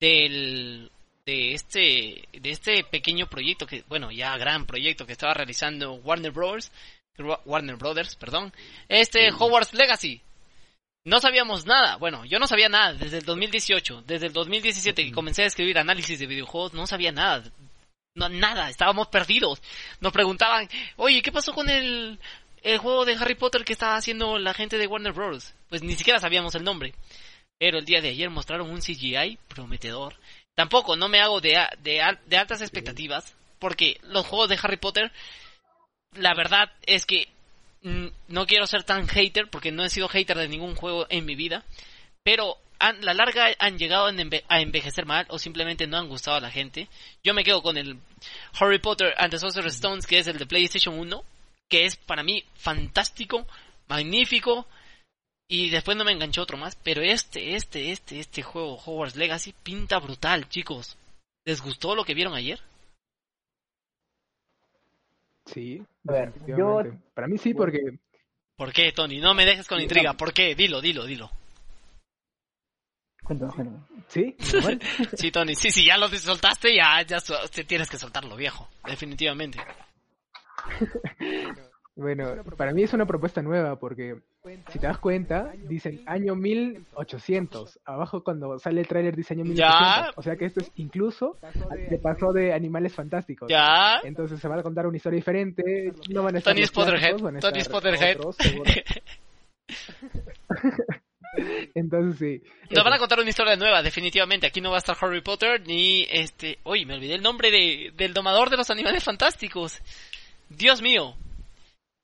del de este de este pequeño proyecto que bueno ya gran proyecto que estaba realizando Warner Bros. Warner Brothers perdón. Este Hogwarts Legacy. No sabíamos nada. Bueno yo no sabía nada desde el 2018 desde el 2017 que comencé a escribir análisis de videojuegos no sabía nada. No nada estábamos perdidos. Nos preguntaban oye qué pasó con el el juego de Harry Potter que estaba haciendo la gente de Warner Bros pues ni siquiera sabíamos el nombre. Pero el día de ayer mostraron un CGI prometedor. Tampoco, no me hago de, de, de altas expectativas, porque los juegos de Harry Potter, la verdad es que no quiero ser tan hater, porque no he sido hater de ningún juego en mi vida, pero a la larga han llegado a envejecer mal o simplemente no han gustado a la gente. Yo me quedo con el Harry Potter and the Sorcerer's Stones, que es el de PlayStation 1, que es para mí fantástico, magnífico, y después no me enganchó otro más. Pero este, este, este, este juego, Hogwarts Legacy, pinta brutal, chicos. ¿Les gustó lo que vieron ayer? Sí, a ver, yo... Para mí sí, porque... ¿Por qué, Tony? No me dejes con intriga. ¿Por qué? Dilo, dilo, dilo. ¿Sí? (laughs) sí, Tony. Sí, sí, ya lo soltaste, ya, ya tienes que soltarlo, viejo. Definitivamente. (laughs) Bueno, para mí es una propuesta nueva porque si te das cuenta, dicen año 1800. Abajo cuando sale el tráiler dice año 1800. O sea que esto es incluso que pasó de Animales Fantásticos. Ya. Entonces se va a contar una historia diferente. No van a estar Tony Spotterhead. Tony Spotterhead. (laughs) Entonces sí. Nos van a contar una historia nueva, definitivamente. Aquí no va a estar Harry Potter ni este. Uy, me olvidé el nombre de, del domador de los animales fantásticos. Dios mío.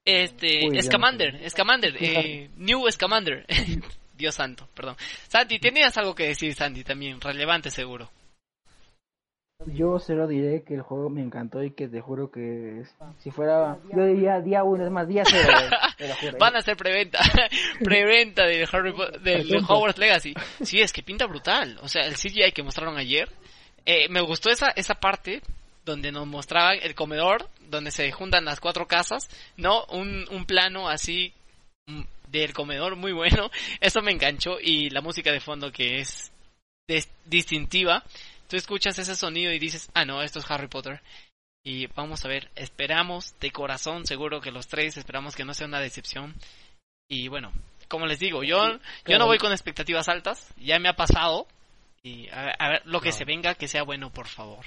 Este, Scamander, Scamander, (laughs) eh, New Scamander. (laughs) Dios santo, perdón. Santi, tenías algo que decir, Santi, también, relevante seguro. Yo se lo diré que el juego me encantó y que te juro que si fuera, yo diría día uno, es más, día cero. (laughs) Van a hacer preventa, preventa de Harry del Hogwarts Legacy. Sí, es que pinta brutal. O sea, el CGI que mostraron ayer, eh, me gustó esa, esa parte donde nos mostraban el comedor, donde se juntan las cuatro casas, ¿no? Un, un plano así mm, del comedor muy bueno. (laughs) Eso me enganchó y la música de fondo que es distintiva. Tú escuchas ese sonido y dices, ah, no, esto es Harry Potter. Y vamos a ver, esperamos de corazón, seguro que los tres, esperamos que no sea una decepción. Y bueno, como les digo, yo, yo no voy con expectativas altas, ya me ha pasado. Y a, ver, lo que se venga, que sea bueno, por favor.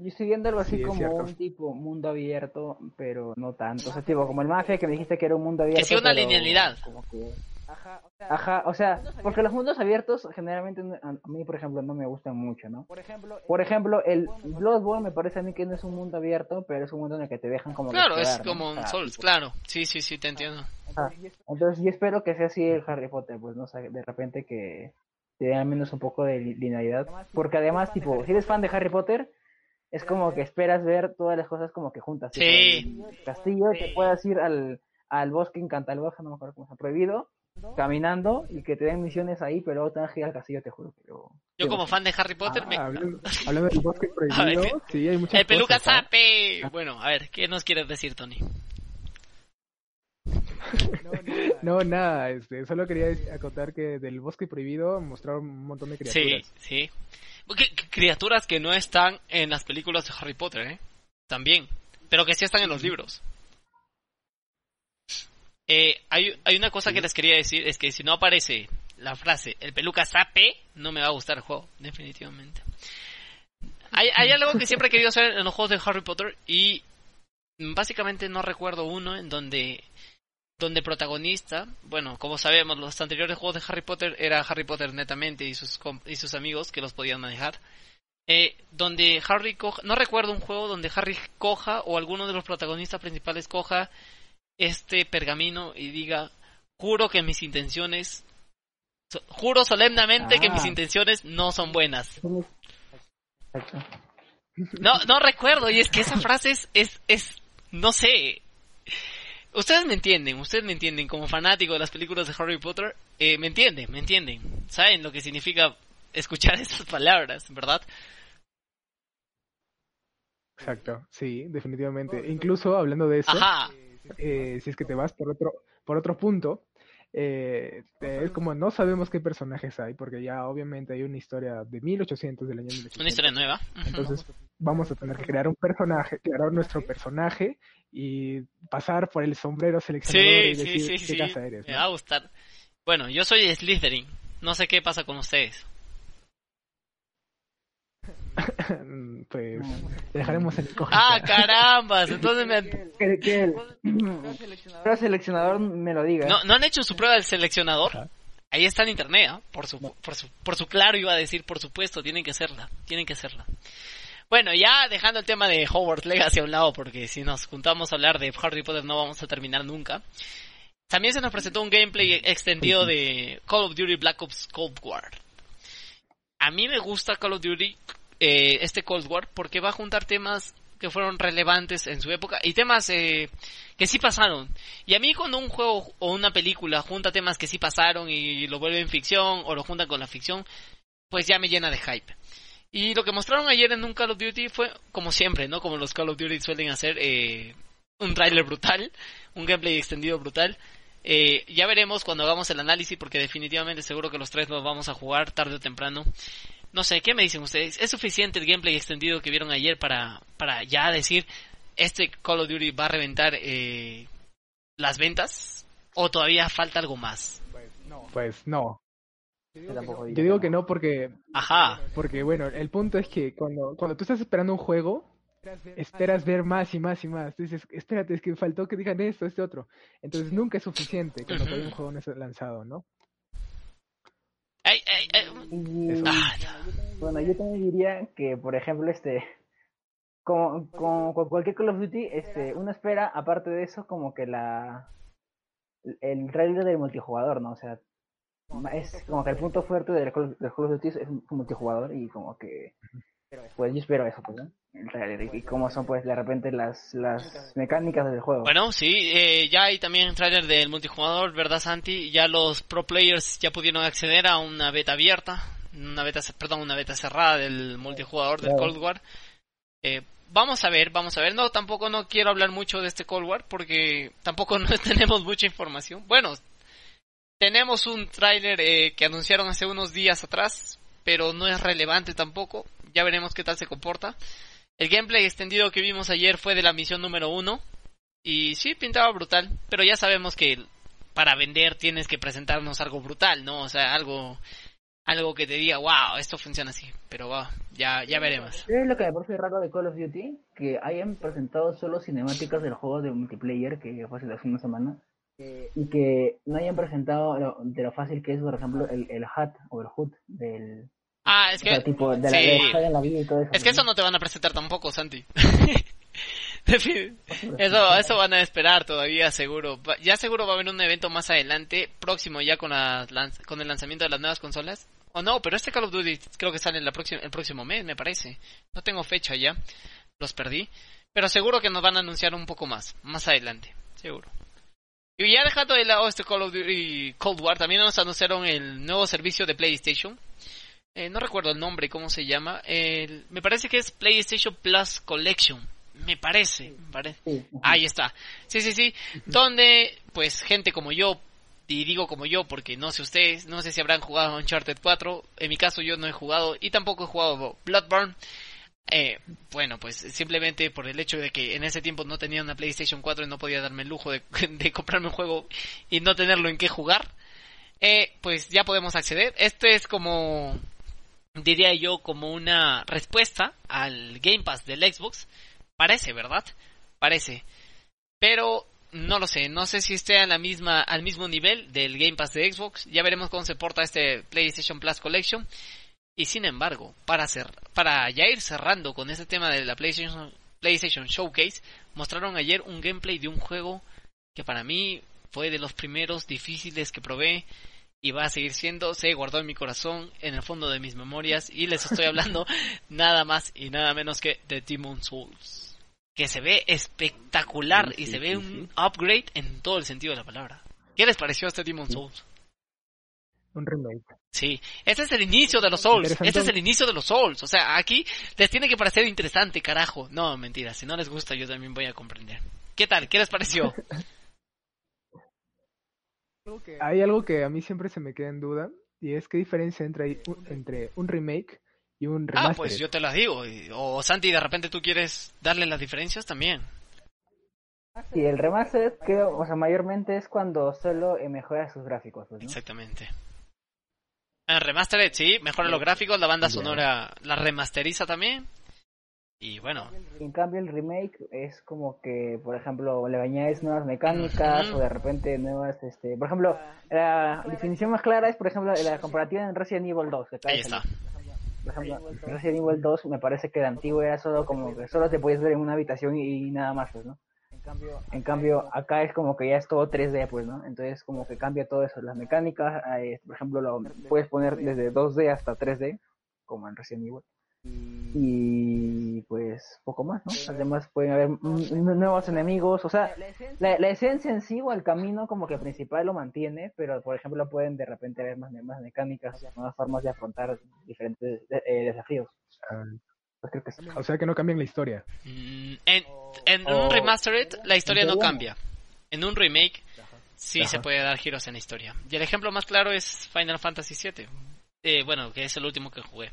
Yo estoy viendo algo así como un tipo mundo abierto, pero no tanto. O sea, tipo como el Mafia que me dijiste que era un mundo abierto. Que sí, una linealidad. Ajá, o sea, porque los mundos abiertos generalmente a mí, por ejemplo, no me gustan mucho, ¿no? Por ejemplo, por ejemplo el Bloodborne me parece a mí que no es un mundo abierto, pero es un mundo en el que te dejan como Claro, es como un Souls, claro. Sí, sí, sí, te entiendo. entonces, yo espero que sea así el Harry Potter, pues no sé, de repente que te dé al menos un poco de linealidad, porque además, tipo, si eres fan de Harry Potter, es como que esperas ver todas las cosas como que juntas. Sí. El castillo, te puedas ir al, al bosque encantador, no me acuerdo cómo se prohibido, caminando y que te den misiones ahí, pero luego tengas que ir al castillo, te juro. Pero... Yo como fan de Harry Potter me... Hablando, del bosque (laughs) prohibido, sí, hay muchas El peluca cosas, sape. Bueno, a ver, ¿qué nos quieres decir, Tony? (laughs) no, nada, este, solo quería acotar que del bosque prohibido mostraron un montón de criaturas. Sí, sí criaturas que no están en las películas de Harry Potter, ¿eh? También. Pero que sí están en los libros. Eh, hay, hay una cosa que les quería decir, es que si no aparece la frase, el peluca sape, no me va a gustar el juego, definitivamente. Hay, hay (laughs) algo que siempre he querido hacer en los juegos de Harry Potter y básicamente no recuerdo uno en donde donde protagonista, bueno, como sabemos, los anteriores juegos de Harry Potter era Harry Potter netamente y sus, y sus amigos que los podían manejar. Eh, donde Harry coja, no recuerdo un juego donde Harry coja o alguno de los protagonistas principales coja este pergamino y diga, juro que mis intenciones juro solemnemente que mis ah. intenciones no son buenas. No, no recuerdo, y es que esa frase es, es, es, no sé. Ustedes me entienden, ustedes me entienden, como fanático de las películas de Harry Potter, eh, me entienden, me entienden. Saben lo que significa escuchar (laughs) esas palabras, ¿verdad? Exacto, sí, definitivamente. Incluso hablando de eso, eh, si es que te vas por otro, por otro punto, eh, es como no sabemos qué personajes hay, porque ya obviamente hay una historia de 1800 del año 1800. Una historia nueva. Entonces vamos a tener que crear un personaje, crear nuestro personaje y pasar por el sombrero seleccionador y decir qué casa eres. Me va a gustar. Bueno, yo soy Slytherin. No sé qué pasa con ustedes. (laughs) pues dejaremos el Ah, caramba, entonces me... (laughs) Que, el seleccionador me lo diga. ¿No, ¿No han hecho su prueba del seleccionador? Ahí está en internet, ¿ah? por, su, por, su, por su claro iba a decir, por supuesto, tienen que hacerla, tienen que hacerla. Bueno, ya dejando el tema de Hogwarts Legacy a un lado, porque si nos juntamos a hablar de Harry Potter no vamos a terminar nunca. También se nos presentó un gameplay extendido de Call of Duty Black Ops Cold War. A mí me gusta Call of Duty eh, este Cold War porque va a juntar temas que fueron relevantes en su época y temas eh, que sí pasaron. Y a mí cuando un juego o una película junta temas que sí pasaron y lo vuelven ficción o lo juntan con la ficción, pues ya me llena de hype. Y lo que mostraron ayer en un Call of Duty fue, como siempre, ¿no? Como los Call of Duty suelen hacer, eh, un tráiler brutal, un gameplay extendido brutal. ya veremos cuando hagamos el análisis porque definitivamente seguro que los tres los vamos a jugar tarde o temprano. No sé, ¿qué me dicen ustedes? ¿Es suficiente el gameplay extendido que vieron ayer para, para ya decir este Call of Duty va a reventar eh, las ventas? ¿O todavía falta algo más? Pues no. Pues no. Yo digo, que no porque... Ajá. Porque bueno, el punto es que cuando, cuando tú estás esperando un juego, esperas ver más y más y más. Tú dices, espérate, es que faltó que digan esto, este otro. Entonces nunca es suficiente cuando hay un juego no es lanzado, ¿no? Ah, bueno, yo también diría que, por ejemplo, este, con, con, cualquier Call of Duty, este, uno espera, aparte de eso, como que la, el trailer del multijugador, ¿no? O sea, es como que el punto fuerte del Call, del Call of Duty es multijugador y como que, pues yo espero eso, pues, ¿no? y cómo son pues de repente las, las mecánicas del juego. Bueno, sí, eh, ya hay también trailer del multijugador, ¿verdad Santi? Ya los pro players ya pudieron acceder a una beta abierta, una beta, perdón, una beta cerrada del multijugador del Cold War. Eh, vamos a ver, vamos a ver. No, tampoco no quiero hablar mucho de este Cold War porque tampoco (laughs) no tenemos mucha información. Bueno, tenemos un trailer eh, que anunciaron hace unos días atrás, pero no es relevante tampoco. Ya veremos qué tal se comporta. El gameplay extendido que vimos ayer fue de la misión número uno. Y sí, pintaba brutal. Pero ya sabemos que para vender tienes que presentarnos algo brutal, ¿no? O sea, algo algo que te diga, wow, esto funciona así. Pero va, ya, ya veremos. Es lo que me parece raro de Call of Duty, que hayan presentado solo cinemáticas del juego de multiplayer, que fue hace una semana, y que no hayan presentado de lo fácil que es, por ejemplo, el, el HUD o el HUD del, Ah, es que... es que eso no te van a presentar tampoco, Santi. (laughs) eso, eso van a esperar todavía, seguro. Ya seguro va a haber un evento más adelante, próximo ya con, la, con el lanzamiento de las nuevas consolas. O no, pero este Call of Duty creo que sale la próxima, el próximo mes, me parece. No tengo fecha ya, los perdí. Pero seguro que nos van a anunciar un poco más, más adelante, seguro. Y ya dejando de lado este Call of Duty Cold War, también nos anunciaron el nuevo servicio de PlayStation eh, no recuerdo el nombre, cómo se llama. me parece que es PlayStation Plus Collection. Me parece. Ahí está. Sí, sí, sí. Donde, pues, gente como yo, y digo como yo porque no sé ustedes, no sé si habrán jugado Uncharted 4. En mi caso yo no he jugado y tampoco he jugado Bloodborne. Eh, bueno, pues simplemente por el hecho de que en ese tiempo no tenía una PlayStation 4 y no podía darme el lujo (laughs) de, comprarme un juego y no tenerlo en qué jugar, eh, pues ya podemos acceder. Este es como diría yo, como una respuesta al Game Pass del Xbox. Parece, ¿verdad? Parece. Pero no lo sé, no sé si esté a la misma, al mismo nivel del Game Pass de Xbox. Ya veremos cómo se porta este PlayStation Plus Collection. Y sin embargo, para, para ya ir cerrando con este tema de la PlayStation, PlayStation Showcase, mostraron ayer un gameplay de un juego que para mí fue de los primeros difíciles que probé y va a seguir siendo, se guardó en mi corazón, en el fondo de mis memorias y les estoy hablando (laughs) nada más y nada menos que de Demon Souls. Que se ve espectacular y se ve un upgrade en todo el sentido de la palabra. ¿Qué les pareció este Demon Souls? Un remake. Sí, este es el inicio de los Souls. Este es el inicio de los Souls. O sea, aquí les tiene que parecer interesante, carajo. No, mentira. Si no les gusta, yo también voy a comprender. ¿Qué tal? ¿Qué les pareció? (laughs) Hay algo que a mí siempre se me queda en duda y es qué diferencia entre, entre un remake y un remaster. Ah, pues yo te las digo. O Santi, de repente tú quieres darle las diferencias también. Sí, el remaster creo, o sea, mayormente es cuando solo mejora sus gráficos. Pues, Exactamente. El remastered, sí, mejora los gráficos, la banda sonora la remasteriza también. Y bueno. En cambio el remake es como que, por ejemplo, le añades nuevas mecánicas o de repente nuevas, este, por ejemplo, la definición más clara es, por ejemplo, la comparativa en Resident Evil 2. Que Ahí está. Por ejemplo, Resident Evil 2 me parece que de antiguo era solo como que solo te podías ver en una habitación y, nada más, pues, ¿no? En cambio, acá es como que ya es todo 3D, pues, ¿no? Entonces, como que cambia todo eso. Las mecánicas, eh, por ejemplo, lo puedes poner desde 2D hasta 3D, como en Resident Evil. Y pues poco más, ¿no? Además pueden haber nuevos enemigos, o sea, la, esencia en sí o el camino como que principal lo mantiene, pero por ejemplo pueden de repente haber más, más mecánicas, nuevas formas de afrontar diferentes eh, desafíos. O sea que no cambian la historia. Mm, en, en un remastered la historia no cambia. En un remake sí se puede dar giros en la historia. Y el ejemplo más claro es Final Fantasy VII. Eh, bueno, que es el último que jugué.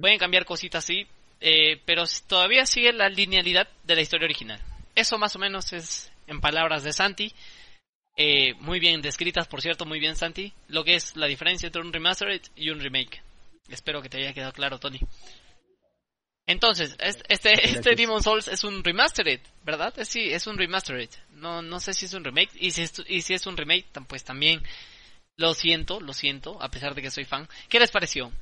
Pueden cambiar cositas sí, eh, pero todavía sigue la linealidad de la historia original. Eso más o menos es en palabras de Santi. Eh, muy bien descritas, por cierto, muy bien Santi. Lo que es la diferencia entre un remastered y un remake. Espero que te haya quedado claro, Tony. Entonces, este, este Demon Souls es un remastered, ¿verdad? Sí, es un remastered. No, no sé si es un remake. Y si es, y si es un remake, pues también lo siento, lo siento, a pesar de que soy fan. ¿Qué les pareció?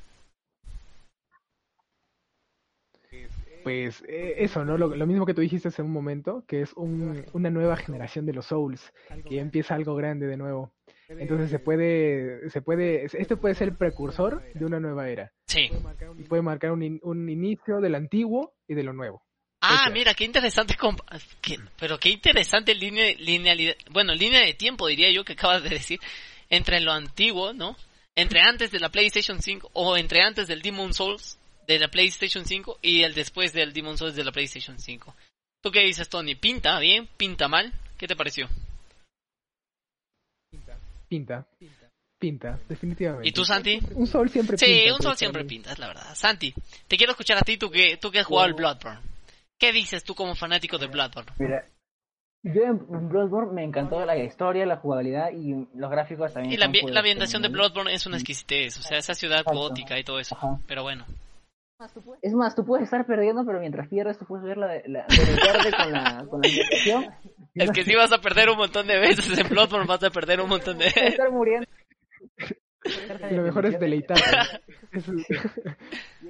pues eh, eso, ¿no? Lo, mismo que tú dijiste hace un momento, que es una nueva generación de los Souls, que empieza algo grande de nuevo. Entonces se puede, se puede, este puede ser el precursor de una nueva era. Sí. Y puede marcar un, inicio del antiguo y de lo nuevo. Ah, mira, qué interesante, pero qué interesante línea, linealidad, bueno, línea de tiempo diría yo que acabas de decir, entre lo antiguo, ¿no? Entre antes de la PlayStation 5 o entre antes del Demon Souls de la PlayStation 5 y el después del Demon Souls de la PlayStation 5. ¿Tú qué dices, Tony? ¿Pinta bien? ¿Pinta mal? ¿Qué te pareció? Pinta. Pinta, definitivamente. ¿Y tú, Santi? Un sol siempre pinta. Sí, un sol siempre pinta, es la verdad. Santi, te quiero escuchar a ti, tú que, tú que has jugado el Bloodborne. ¿Qué dices tú como fanático de Bloodborne? Mira, yo en Bloodborne me encantó la historia, la jugabilidad y los gráficos también. Y la, la ambientación de Bloodborne es una exquisitez, o sea, esa ciudad gótica y todo eso. Pero bueno. Es más, tú puedes estar perdiendo, pero mientras pierdes, tú puedes ver la, la, verde con la, con la (laughs) Es que si vas a perder un montón de veces en Bloodborne, vas a perder un montón de veces. estar muriendo. (laughs) Lo mejor es deleitar. (laughs)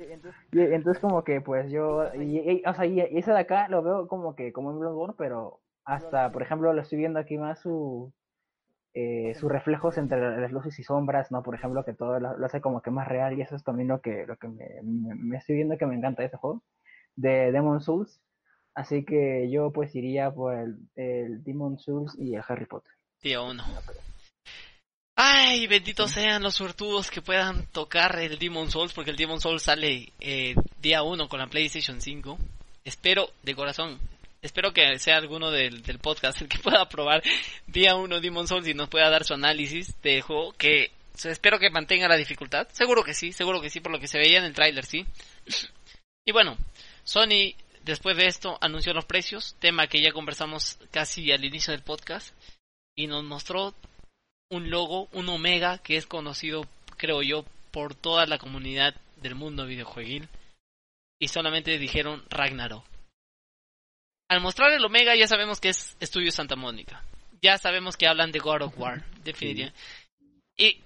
y, entonces, como que, pues yo. Y, o sea, y, esa de acá lo veo como que, como en Bloodborne, pero hasta, por ejemplo, lo estoy viendo aquí más su eh, sus reflejos entre las luces y sombras, ¿no? Por ejemplo, que todo lo, hace como que más real y eso es también lo que, lo que me, estoy viendo que me encanta de ese juego, de Demon Souls. Así que yo pues iría por el, el Demon Souls y el Harry Potter. Tío uno. Ay, benditos sean los suertudos que puedan tocar el Demon Souls, porque el Demon Souls sale eh, día uno con la PlayStation 5. Espero de corazón espero que sea alguno del, podcast el que (laughs) pueda probar día 1 Demon Souls y nos pueda dar su análisis de juego que espero que mantenga la dificultad. Seguro que sí, seguro que sí, por lo que se veía en el tráiler, sí. Y bueno, Sony después de esto anunció los precios, tema que ya conversamos casi al inicio del podcast, y nos mostró un logo, un Omega, que es conocido, creo yo, por toda la comunidad del mundo videojueguil, y solamente dijeron Ragnarok al mostrar el Omega ya sabemos que es Estudio Santa Mónica. Ya sabemos que hablan de God of War, definitivamente. Y,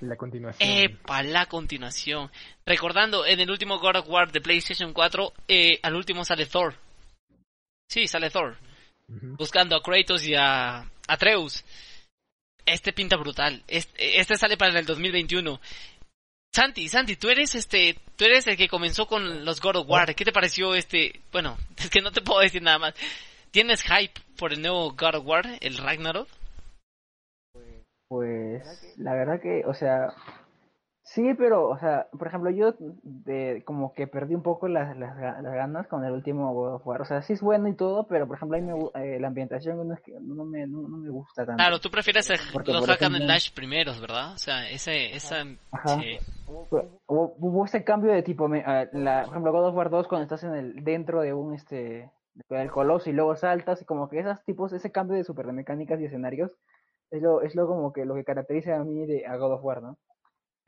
la continuación. Epa, la continuación. Recordando, en el último God of War de PlayStation 4, eh, al último sale Thor. Sí, sale Thor. Buscando a Kratos y a Atreus. este pinta brutal. Este, este sale para el 2021. Santi, Santi, tú eres este, tú eres el que comenzó con los God of War. ¿Qué te pareció este? Bueno, (laughs) es que no te puedo decir nada más. ¿Tienes hype por el nuevo God of War, el Ragnarok? Pues la verdad que, o sea, Sí, pero, o sea, por ejemplo, yo de, como que perdí un poco las, las, ganas con el último God of War. O sea, sí es bueno y todo, pero por ejemplo, a me, eh, la ambientación no, es que, no, me, no, me gusta tanto. Claro, tú prefieres los Hack and Slash primeros, ¿verdad? O sea, ese, esa... Ajá. Hubo, ese cambio de tipo, ah, la, por ejemplo, God of War 2 cuando estás en el dentro de un, este, del coloso y luego saltas y como que esos tipos, ese cambio de super mecánicas y escenarios es lo, es lo como que lo que caracteriza a mí de a God of War, ¿no?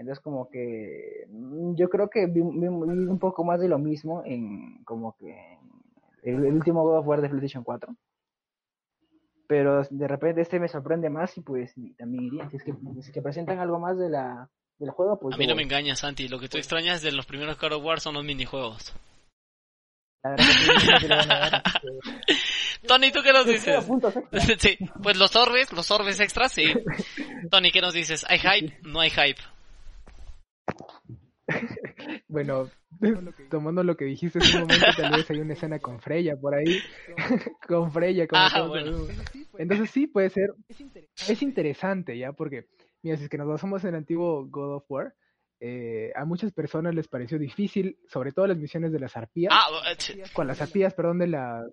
Entonces como que mm, yo creo que vi, un poco más de lo mismo en como que el, último God of War de PlayStation 4. Pero de repente este me sorprende más y pues también iría. Si es que, si que presentan algo más de la, del juego, pues... A mí no me engañas, Santi. Lo que tú extrañas de los primeros God of War son los minijuegos. La verdad que (laughs) Tony, ¿tú qué nos dices? (laughs) sí, pues los orbes, los orbes extras, sí. (laughs) Tony, ¿qué nos dices? ¿Hay hype? No hay hype. (laughs) bueno, tomando lo que dijiste en un momento, tal vez hay una escena con Freya por ahí. (laughs) con Freya, como ah, Entonces sí, puede ser. Es interesante, ¿ya? Porque, mira, si es que nos basamos en el antiguo God of War, eh, a muchas personas les pareció difícil, sobre todo las misiones de las arpías. Ah, eh, con las arpías, perdón, de las.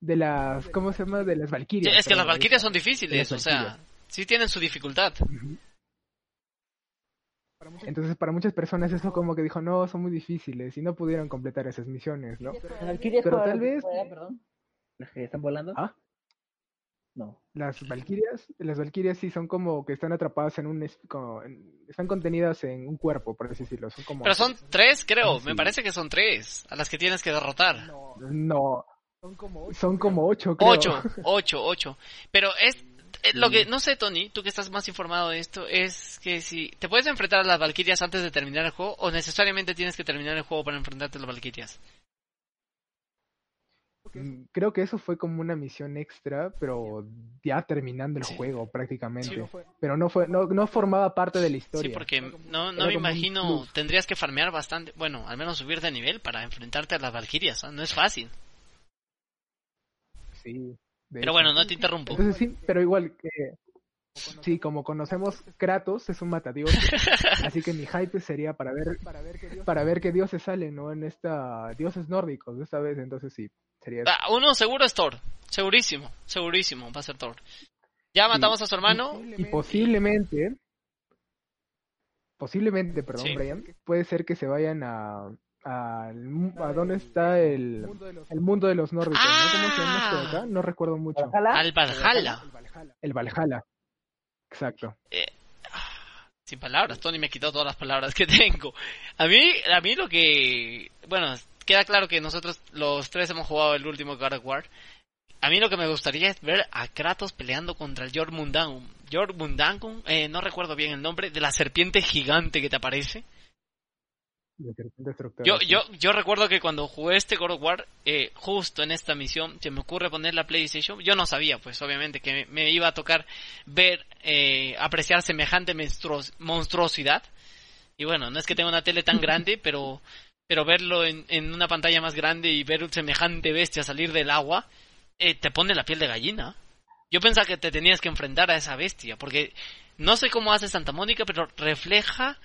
De las. ¿Cómo se llama? De las valquirias. es que las valquirias son difíciles, o sea, sí tienen su dificultad. Entonces, para muchas personas eso como que dijo, no, son muy difíciles y no pudieron completar esas misiones, ¿no? Pero tal vez... ¿Las que están volando? ¿Ah? No. Las valquirias, las valquirias sí son como que están atrapadas en un... están contenidas en un cuerpo, por así decirlo. Son como... Pero son tres, creo. Me parece que son tres a las que tienes que derrotar. No. no. Son como ocho. Son como ocho, creo. Ocho, ocho, ocho. Pero es lo que no sé, Tony, tú que estás más informado de esto, es que si te puedes enfrentar a las Valkyrias antes de terminar el juego o necesariamente tienes que terminar el juego para enfrentarte a las Valkyrias. Mm, creo que eso fue como una misión extra, pero ya terminando el juego prácticamente. pero no fue, no, no formaba parte de la historia. Sí, porque no, no me imagino, tendrías que farmear bastante, bueno, al menos subir de nivel para enfrentarte a las Valkyrias, no es fácil. Sí. Pero bueno, no te interrumpo. Entonces sí, pero igual que... Sí, como conocemos, Kratos es un matadios, (laughs) así que mi hype sería para ver para ver qué dioses salen, ¿no? En esta dioses nórdicos de esta vez, entonces sí, sería. Ah, uno seguro es Thor, segurísimo, segurísimo va a ser Thor. Ya matamos a su hermano y posiblemente posiblemente, perdón, Brian, puede ser que se vayan a al, a dónde está el, el mundo de los nórdicos, ¿no? ¿Cómo se llama esto acá? No recuerdo mucho. Al Valhalla. El Valhalla. Exacto. Eh, sin palabras, Tony me quitó todas las palabras que tengo. A mí, a mí lo que, bueno, queda claro que nosotros los tres hemos jugado el último God of War. A mí lo que me gustaría es ver a Kratos peleando contra el Jormungandr. Jormungandr, eh, no recuerdo bien el nombre, de la serpiente gigante que te aparece. Yo, yo, yo recuerdo que cuando jugué este God of War, eh, justo en esta misión, se me ocurre poner la PlayStation. Yo no sabía, pues obviamente, que me, iba a tocar ver, eh, apreciar semejante monstruosidad. Y bueno, no es que tenga una tele tan (laughs) grande, pero, pero verlo en, en una pantalla más grande y ver un semejante bestia salir del agua, eh, te pone la piel de gallina. Yo pensaba que te tenías que enfrentar a esa bestia, porque no sé cómo hace Santa Mónica, pero refleja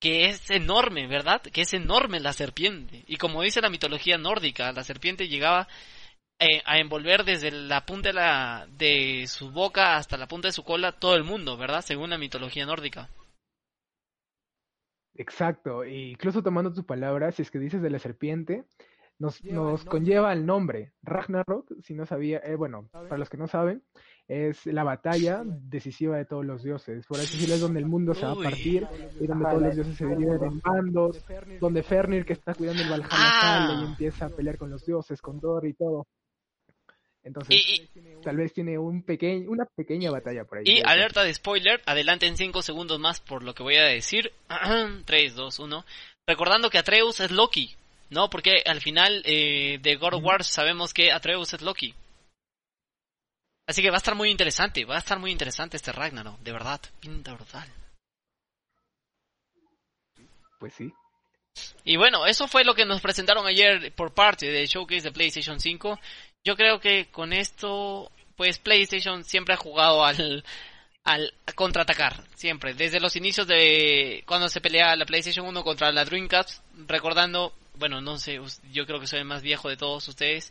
que es enorme, ¿verdad? Que es enorme la serpiente. Y como dice la mitología nórdica, la serpiente llegaba eh, a envolver desde la punta de, la, de su boca hasta la punta de su cola todo el mundo, ¿verdad? Según la mitología nórdica. Exacto, e incluso tomando tu palabra, si es que dices de la serpiente, nos, nos conlleva el nombre. Ragnarok, si no sabía, eh, bueno, para los que no saben, es la batalla decisiva de todos los dioses. Por así decirlo, es donde el mundo se va a partir y donde todos los dioses se dividen en bandos, donde Fernir, que está cuidando el Valhalla, ah. y empieza a pelear con los dioses, con Thor y todo. Entonces, tal vez tiene un pequeño, una pequeña batalla por ahí. Y alerta de spoiler, adelante en 5 segundos más por lo que voy a decir. 3, 2, 1. Recordando que Atreus es Loki, ¿no? Porque al final eh, de God of War sabemos que Atreus es Loki. Así que va a estar muy interesante, va a estar muy interesante este Ragnarok, de verdad, pinta brutal. Pues sí. Y bueno, eso fue lo que nos presentaron ayer por parte del showcase de PlayStation 5. Yo creo que con esto, pues PlayStation siempre ha jugado al, al contraatacar, siempre. Desde los inicios de cuando se pelea la PlayStation 1 contra la Dreamcast, recordando, bueno, no sé, yo creo que soy el más viejo de todos ustedes,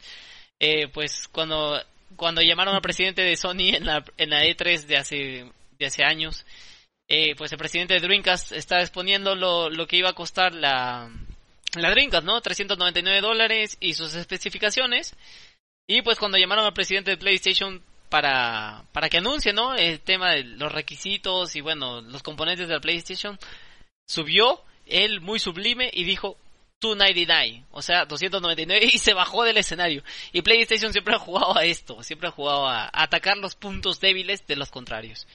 eh, pues cuando cuando llamaron al presidente de Sony en la, en la E3 de hace, de hace años, eh, pues el presidente de Dreamcast está exponiendo lo, lo que iba a costar la, la Dreamcast, ¿no? 399 dólares y sus especificaciones. Y pues cuando llamaron al presidente de PlayStation para, para que anuncie, ¿no? El tema de los requisitos y bueno, los componentes de la PlayStation, subió él muy sublime y dijo, 299, o sea, 299 y se bajó del escenario. Y PlayStation siempre ha jugado a esto, siempre ha jugado a, atacar los puntos débiles de los contrarios.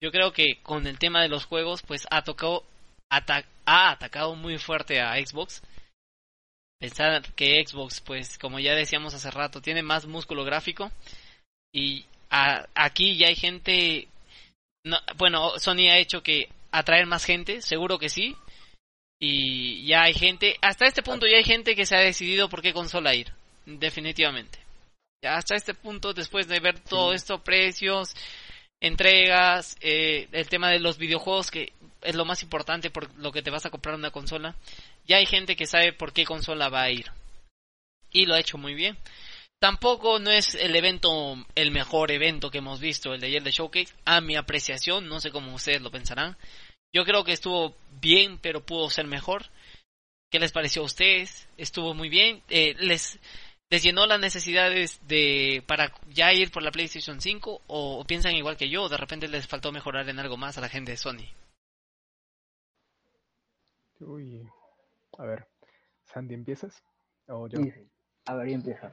Yo creo que con el tema de los juegos, pues ha tocado, ha atacado muy fuerte a Xbox. Pensar que Xbox, pues como ya decíamos hace rato, tiene más músculo gráfico. Y aquí ya hay gente, no, bueno, Sony ha hecho que atraer más gente, seguro que sí, y ya hay gente, hasta este punto ya hay gente que se ha decidido por qué consola ir, definitivamente. Ya hasta este punto, después de ver todo esto, precios, entregas, eh, el tema de los videojuegos, que es lo más importante por lo que te vas a comprar una consola, ya hay gente que sabe por qué consola va a ir. Y lo ha hecho muy bien. Tampoco no es el evento, el mejor evento que hemos visto, el de ayer de Showcase, a mi apreciación, no sé cómo ustedes lo pensarán. Yo creo que estuvo bien, pero pudo ser mejor. ¿Qué les pareció a ustedes? Estuvo muy bien. Eh, les, ¿Les llenó las necesidades de para ya ir por la PlayStation 5 o, piensan igual que yo? ¿O de repente les faltó mejorar en algo más a la gente de Sony? Uy, a ver, Sandy, ¿empiezas? ¿O yo? Sí, A ver, yo empiezo.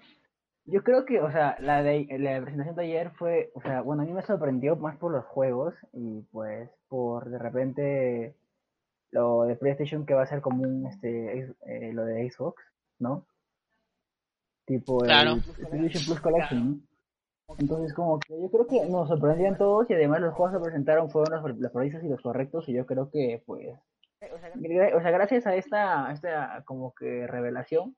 Yo creo que, o sea, la, de, la presentación de ayer fue, o sea, bueno, a mí me sorprendió más por los juegos y pues por de repente lo de PlayStation que va a ser como un, este, eh, lo de Xbox, ¿no? Tipo el PlayStation Plus Collection. Entonces, como que yo creo que nos sorprendían todos y además los juegos que presentaron fueron los, los y los correctos y yo creo que, pues, o sea, gracias a esta, a esta como que revelación,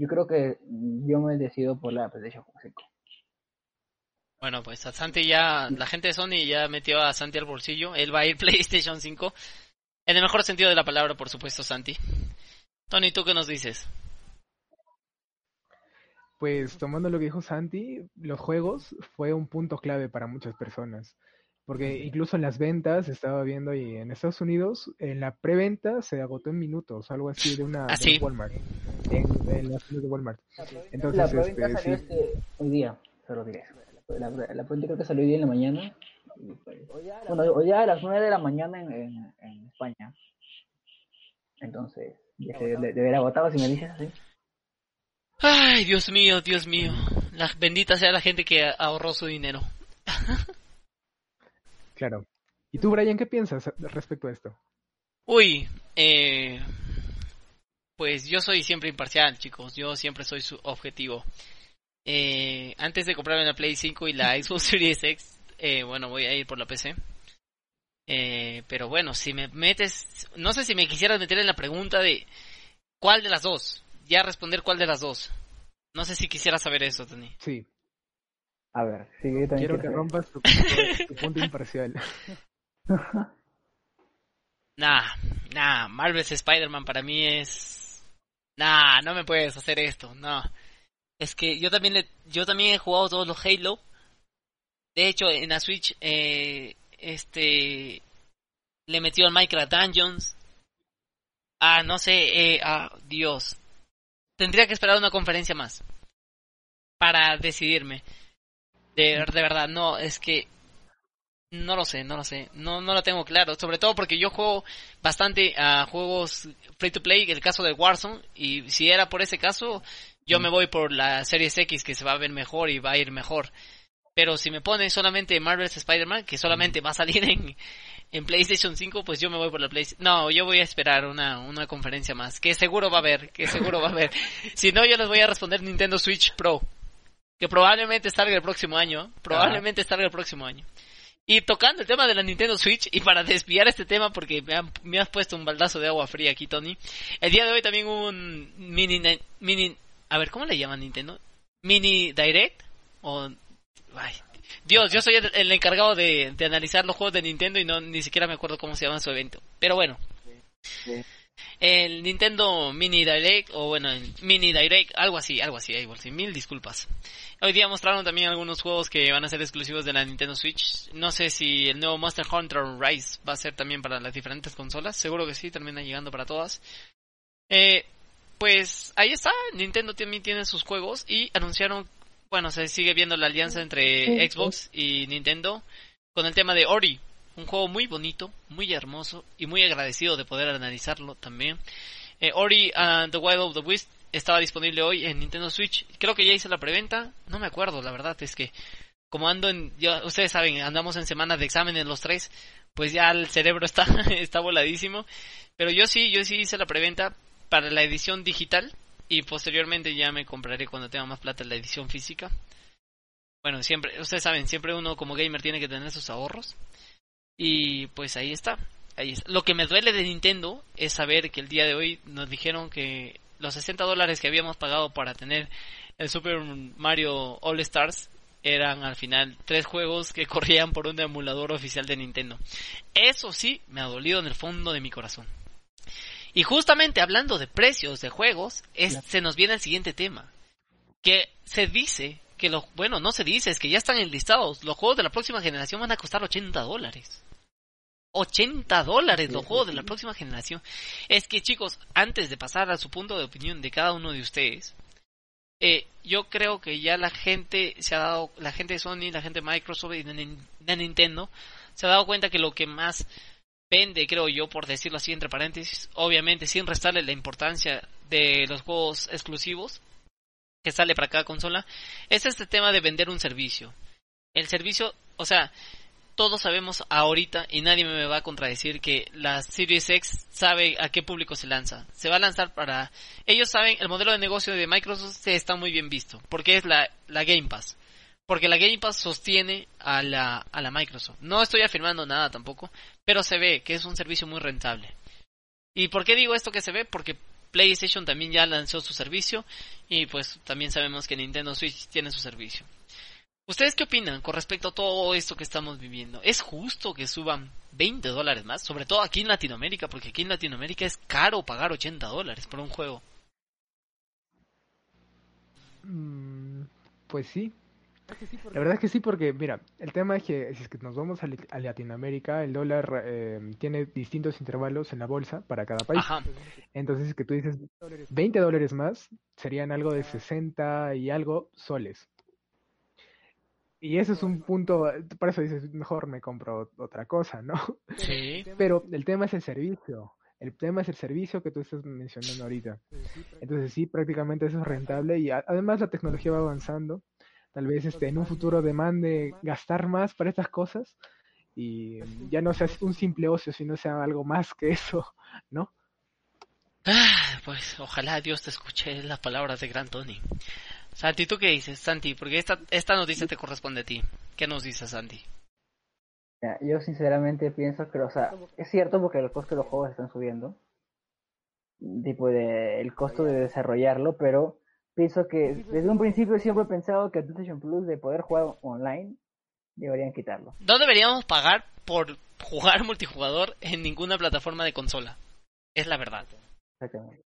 yo creo que yo me decido por la PlayStation 5. Bueno, pues a Santi ya, la gente de Sony ya metió a Santi al bolsillo. Él va a ir (laughs) PlayStation 5. En el mejor sentido de la palabra, por supuesto, Santi. Tony, ¿tú qué nos dices? Pues tomando lo que dijo Santi, los juegos fue un punto clave para muchas personas. Porque incluso en las ventas, estaba viendo y en Estados Unidos, en la preventa se agotó en minutos, algo así de una ¿Ah, Walmart. En, las de Walmart. Entonces, la preventa este, salió este, hoy día, solo diré. La, la, preventa creo que salió hoy día en la mañana. Bueno, hoy ya a las 9 de la mañana en, en, en España. Entonces, ya se debe haber agotado si me dices así. Ay, Dios mío, Dios mío. La bendita sea la gente que ahorró su dinero. Claro. ¿Y tú, Brian, qué piensas respecto a esto? Uy, eh, pues yo soy siempre imparcial, chicos. Yo siempre soy su objetivo. Eh, antes de comprarme la Play 5 y la (laughs) Xbox Series X, eh, bueno, voy a ir por la PC. Eh, pero bueno, si me metes, no sé si me quisieras meter en la pregunta de cuál de las dos. Ya responder cuál de las dos. No sé si quisieras saber eso, Tony. Sí, a ver, sigue Quiero que rompas (laughs) tu, punto imparcial. (laughs) Nah, nah, Marvel's Spider-Man para mí es... Nah, no me puedes hacer esto, no. Es que yo también le, yo también he jugado todos los Halo. De hecho, en la Switch, eh, este, le metió al Minecraft Dungeons. Ah, no sé, eh, ah, Dios. Tendría que esperar una conferencia más para decidirme. De, de verdad, no, es que no lo sé, no lo sé, no, no lo tengo claro, sobre todo porque yo juego bastante a juegos free to play, el caso de Warzone, y si era por ese caso, yo me voy por la Series X que se va a ver mejor y va a ir mejor. Pero si me ponen solamente Marvel's Spider-Man, que solamente va a salir en, en PlayStation 5, pues yo me voy por la PlayStation. No, yo voy a esperar una, una conferencia más, que seguro va a haber, que seguro va a haber. (laughs) si no, yo les voy a responder Nintendo Switch Pro que probablemente salga el próximo año, probablemente salga el próximo año. Y tocando el tema de la Nintendo Switch, y para desviar este tema, porque me, has puesto un baldazo de agua fría aquí, Tony, el día de hoy también un mini, mini, a ver, ¿cómo le llaman Nintendo? Mini Direct, o, ay, Dios, yo soy el, encargado de, analizar los juegos de Nintendo y no ni siquiera me acuerdo cómo se llama su evento. Pero bueno. El Nintendo Mini Direct, o bueno, el Mini Direct, algo así, algo así, mil disculpas. Hoy día mostraron también algunos juegos que van a ser exclusivos de la Nintendo Switch. No sé si el nuevo Monster Hunter Rise va a ser también para las diferentes consolas. Seguro que sí, termina llegando para todas. Eh, pues ahí está, Nintendo también tiene sus juegos y anunciaron, bueno, se sigue viendo la alianza entre Xbox y Nintendo con el tema de Ori, un juego muy bonito, muy hermoso y muy agradecido de poder analizarlo también. Eh, Ori and the Wild of the Wisp estaba disponible hoy en Nintendo Switch. Creo que ya hice la preventa. No me acuerdo, la verdad. Es que como ando en... Ustedes saben, andamos en semanas de exámenes los tres. Pues ya el cerebro está, (laughs) está voladísimo. Pero yo sí, yo sí hice la preventa para la edición digital. Y posteriormente ya me compraré cuando tenga más plata la edición física. Bueno, siempre, ustedes saben, siempre uno como gamer tiene que tener sus ahorros. Y pues ahí está. Ahí está. Lo que me duele de Nintendo es saber que el día de hoy nos dijeron que los 60 dólares que habíamos pagado para tener el Super Mario All Stars eran al final tres juegos que (laughs) corrían por un emulador oficial de Nintendo. Eso sí, me ha dolido en el fondo de mi corazón. Y justamente hablando de precios de juegos, se nos viene el siguiente tema. Que se dice que los, bueno, no se dice, es que ya están enlistados. Los juegos de la próxima generación van a costar 80 dólares. 80 dólares los juegos de la próxima generación. Es que chicos, antes de pasar a su punto de opinión de cada uno de ustedes, eh, yo creo que ya la gente se ha dado, la gente de Sony, la gente de Microsoft y de, Nintendo, se ha dado cuenta que lo que más vende, creo yo, por decirlo así entre paréntesis, obviamente sin restarle la importancia de los juegos exclusivos que sale para cada consola, es este tema de vender un servicio. El servicio, o sea, todos sabemos ahorita y nadie me va a contradecir que la Series X sabe a qué público se lanza. Se va a lanzar para... Ellos saben, el modelo de negocio de Microsoft se está muy bien visto, porque es la, la Game Pass. Porque la Game Pass sostiene a la, a la Microsoft. No estoy afirmando nada tampoco, pero se ve que es un servicio muy rentable. ¿Y por qué digo esto que se ve? Porque PlayStation también ya lanzó su servicio y pues también sabemos que Nintendo Switch tiene su servicio. ¿Ustedes qué opinan con respecto a todo esto que estamos viviendo? ¿Es justo que suban 20 dólares más? Sobre todo aquí en Latinoamérica, porque aquí en Latinoamérica es caro pagar 80 dólares por un juego. Mm, pues sí. La verdad es que sí, porque mira, el tema es que si es que nos vamos a, Latinoamérica, el dólar eh, tiene distintos intervalos en la bolsa para cada país. Entonces, es que tú dices 20 dólares más, serían algo de 60 y algo soles. Y ese es un punto, por eso dices, mejor me compro otra cosa, ¿no? (laughs) Sí. Pero el tema es el servicio. El tema es el servicio que tú estás mencionando ahorita. Entonces sí, prácticamente eso es rentable y además la tecnología va avanzando. Tal vez este en un futuro demande gastar más para estas cosas y ya no sea un simple ocio, sino sea algo más que eso, ¿no? Ah, pues ojalá Dios te escuche las palabras de Gran Tony. Santi, ¿tú qué dices, Santi? Porque esta, esta noticia te corresponde a ti. ¿Qué nos dices, Santi? yo sinceramente pienso que, o sea, es cierto porque el costo de los juegos están subiendo, tipo de, el costo de desarrollarlo, pero pienso que desde un principio siempre he pensado que el PlayStation Plus de poder jugar online deberían quitarlo. No deberíamos pagar por jugar multijugador en ninguna plataforma de consola. Es la verdad.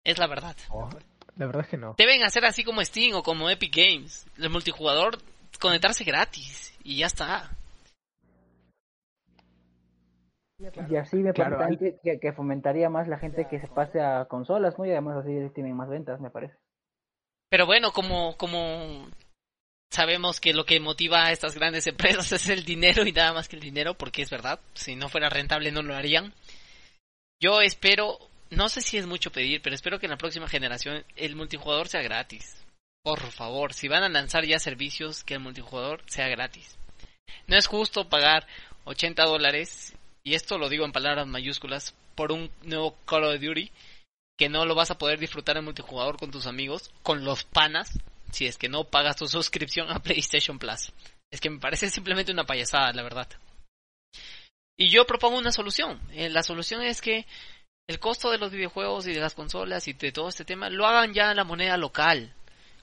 Es la verdad. Oh. La verdad es que no. Deben hacer así como Steam o como Epic Games. El multijugador, conectarse gratis y ya está. Y así me parece que, fomentaría más la gente que se pase a consolas, ¿no? Y además así tienen más ventas, me parece. Pero bueno, como, como sabemos que lo que motiva a estas grandes (laughs) empresas es el dinero y nada más que el dinero, porque es verdad, si no fuera rentable no lo harían. Yo espero no sé si es mucho pedir, pero espero que en la próxima generación el multijugador sea gratis. Por favor, si van a lanzar ya servicios, que el multijugador sea gratis. No es justo pagar 80 dólares, y esto lo digo en palabras mayúsculas, por un nuevo Call of Duty, que no lo vas a poder disfrutar en multijugador con tus amigos, con los panas, si es que no pagas tu (laughs) suscripción a PlayStation Plus. Es que me parece simplemente una payasada, la verdad. Y yo propongo una solución. Eh, la solución es que el costo de los videojuegos y de las consolas y de todo este tema lo hagan ya en la moneda local,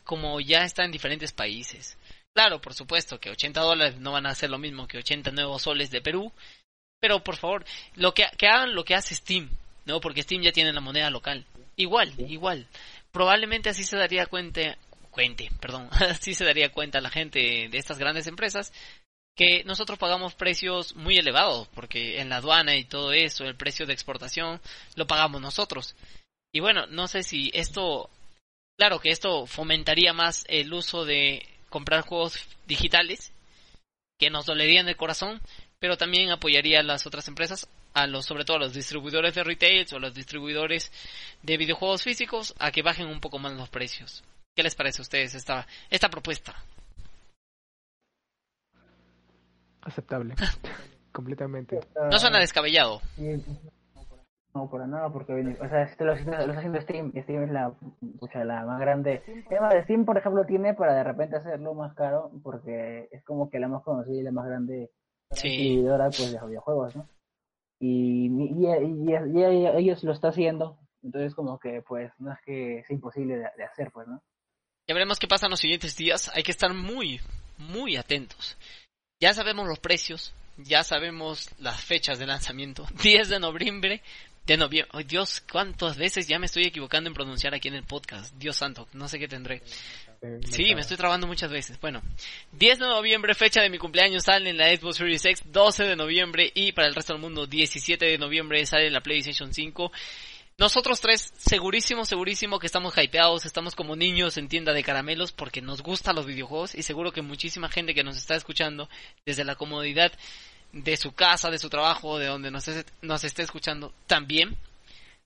como ya está en diferentes países. Claro, por supuesto que 80 dólares no van a ser lo mismo que 80 nuevos soles de Perú, pero por favor, lo que, que hagan lo que hace Steam, ¿no? Porque Steam ya tiene la moneda local. Igual, igual. Probablemente así se daría cuenta, cuente, perdón, (laughs) así se daría cuenta la gente de estas grandes empresas que nosotros pagamos precios muy elevados, porque en la aduana y todo eso, el precio de exportación, lo pagamos nosotros. Y bueno, no sé si esto, claro que esto fomentaría más el uso de comprar juegos digitales, que nos dolerían el corazón, pero también apoyaría a las otras empresas, a los, sobre todo a los distribuidores de retail o los distribuidores de videojuegos físicos, a que bajen un poco más los precios. ¿Qué les parece a ustedes esta, esta propuesta? Aceptable. (laughs) Completamente. No suena descabellado. No, para nada, porque o sea, este lo, está haciendo Steam. Steam es la, o sea, la más grande. Steam, por ejemplo, tiene para de repente hacerlo más caro, porque es como que la más conocida y la más grande sí. pues, de videojuegos, ¿no? Y, y, y, ellos lo está haciendo, entonces como que pues no es que sea imposible de hacer, pues, ¿no? Ya veremos qué pasa en los siguientes días. Hay que estar muy, muy atentos. Ya sabemos los precios, ya sabemos las fechas de lanzamiento. (laughs) 10 de noviembre, de noviembre. Oh, Dios, cuántas veces ya me estoy equivocando en pronunciar aquí en el podcast. Dios santo, no sé qué tendré. Sí, me estoy trabando muchas veces. Bueno, 10 de noviembre, fecha de mi cumpleaños, sale en la Xbox Series X. 12 de noviembre y para el resto del mundo, 17 de noviembre sale en la PlayStation 5. Nosotros tres, segurísimo, segurísimo que estamos hypeados, estamos como niños en tienda de caramelos porque nos gustan los videojuegos y seguro que muchísima gente que nos está escuchando desde la comodidad de su casa, de su trabajo, de donde nos, nos esté escuchando también,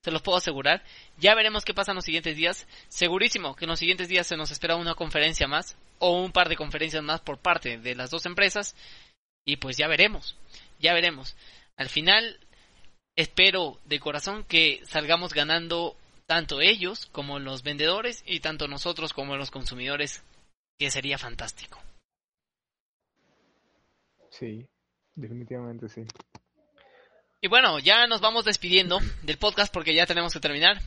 se los puedo asegurar. Ya veremos qué pasa en los siguientes días. Segurísimo que en los siguientes días se nos espera una conferencia más o un par de conferencias más por parte de las dos empresas y pues ya veremos, ya veremos. Al final espero de corazón que salgamos ganando tanto ellos como los vendedores y tanto nosotros como los consumidores, que sería fantástico. Sí, definitivamente sí. Y bueno, ya nos vamos despidiendo (clears throat) del podcast porque ya tenemos que terminar.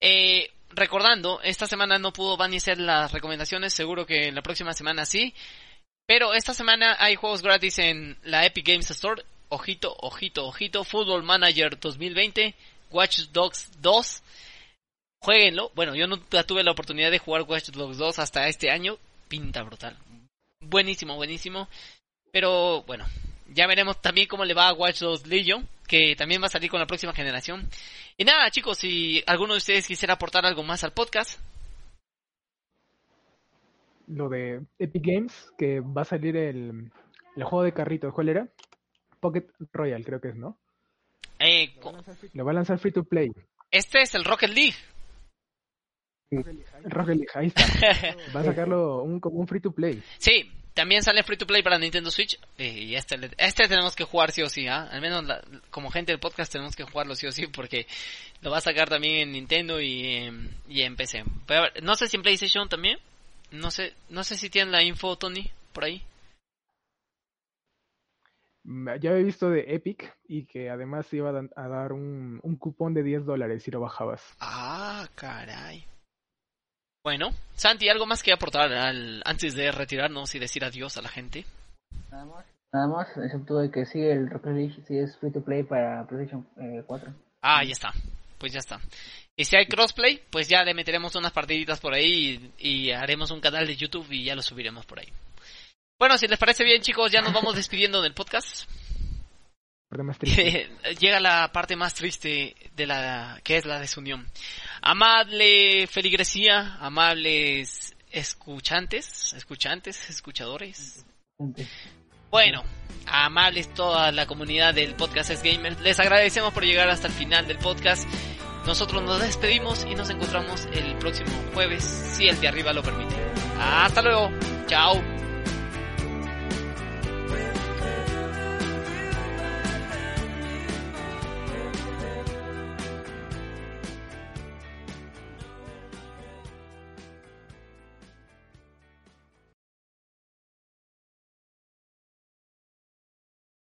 Eh, recordando, esta semana no pudo Van hacer las recomendaciones, seguro que la próxima semana sí. Pero esta semana hay juegos gratis en la Epic Games Store ojito, ojito, ojito, Football Manager 2020, Watch Dogs 2. Jueguenlo. Bueno, yo no tuve la oportunidad de jugar Watch Dogs 2 hasta este año. Pinta brutal. Buenísimo, buenísimo. Pero bueno, ya veremos también cómo le va a Watch Dogs Legion, que también va a salir con la próxima generación. Y nada, chicos, si alguno de ustedes quisiera aportar algo más al podcast. Lo de Epic Games, que va a salir el, el juego de carritos, ¿cuál era? Pocket Royal, creo que es, ¿no? Eh, Lo va a lanzar free to play. Este es el Rocket League. Rocket League, ahí está. (laughs) va a sacarlo un, como un free to play. Sí, también sale free to play para Nintendo Switch. Eh, y este, este tenemos que jugar sí o sí, ¿ah? Al menos como gente del podcast tenemos que jugarlo sí o sí porque lo va a sacar también en Nintendo y, y en PC. Pero, no sé si en PlayStation también. No sé, no sé si tienen la info, Tony, por ahí. Ya he visto de Epic y que además iba a dar un, un cupón de 10 dólares si lo bajabas. Ah, caray. Bueno, Santi, ¿algo más que aportar al, antes de retirarnos y decir adiós a la gente? Nada más, nada más excepto de que sí, el Rocket League sí es free to play para PlayStation 4. Eh, ah, ya está, pues ya está. Y si hay crossplay, pues ya le meteremos unas partiditas por ahí y haremos un canal de YouTube y ya lo subiremos por ahí. Bueno, si les parece bien, chicos, ya nos vamos despidiendo del podcast. (laughs) Llega la parte más triste de la que es la desunión. Amable feligresía, amables escuchantes, escuchantes, escuchadores. Bueno, amables toda la comunidad del podcast es gamer, les agradecemos por llegar hasta el final del podcast. Nosotros nos despedimos y nos encontramos el próximo jueves, si el de arriba lo permite. Hasta luego, chao.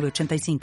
906985.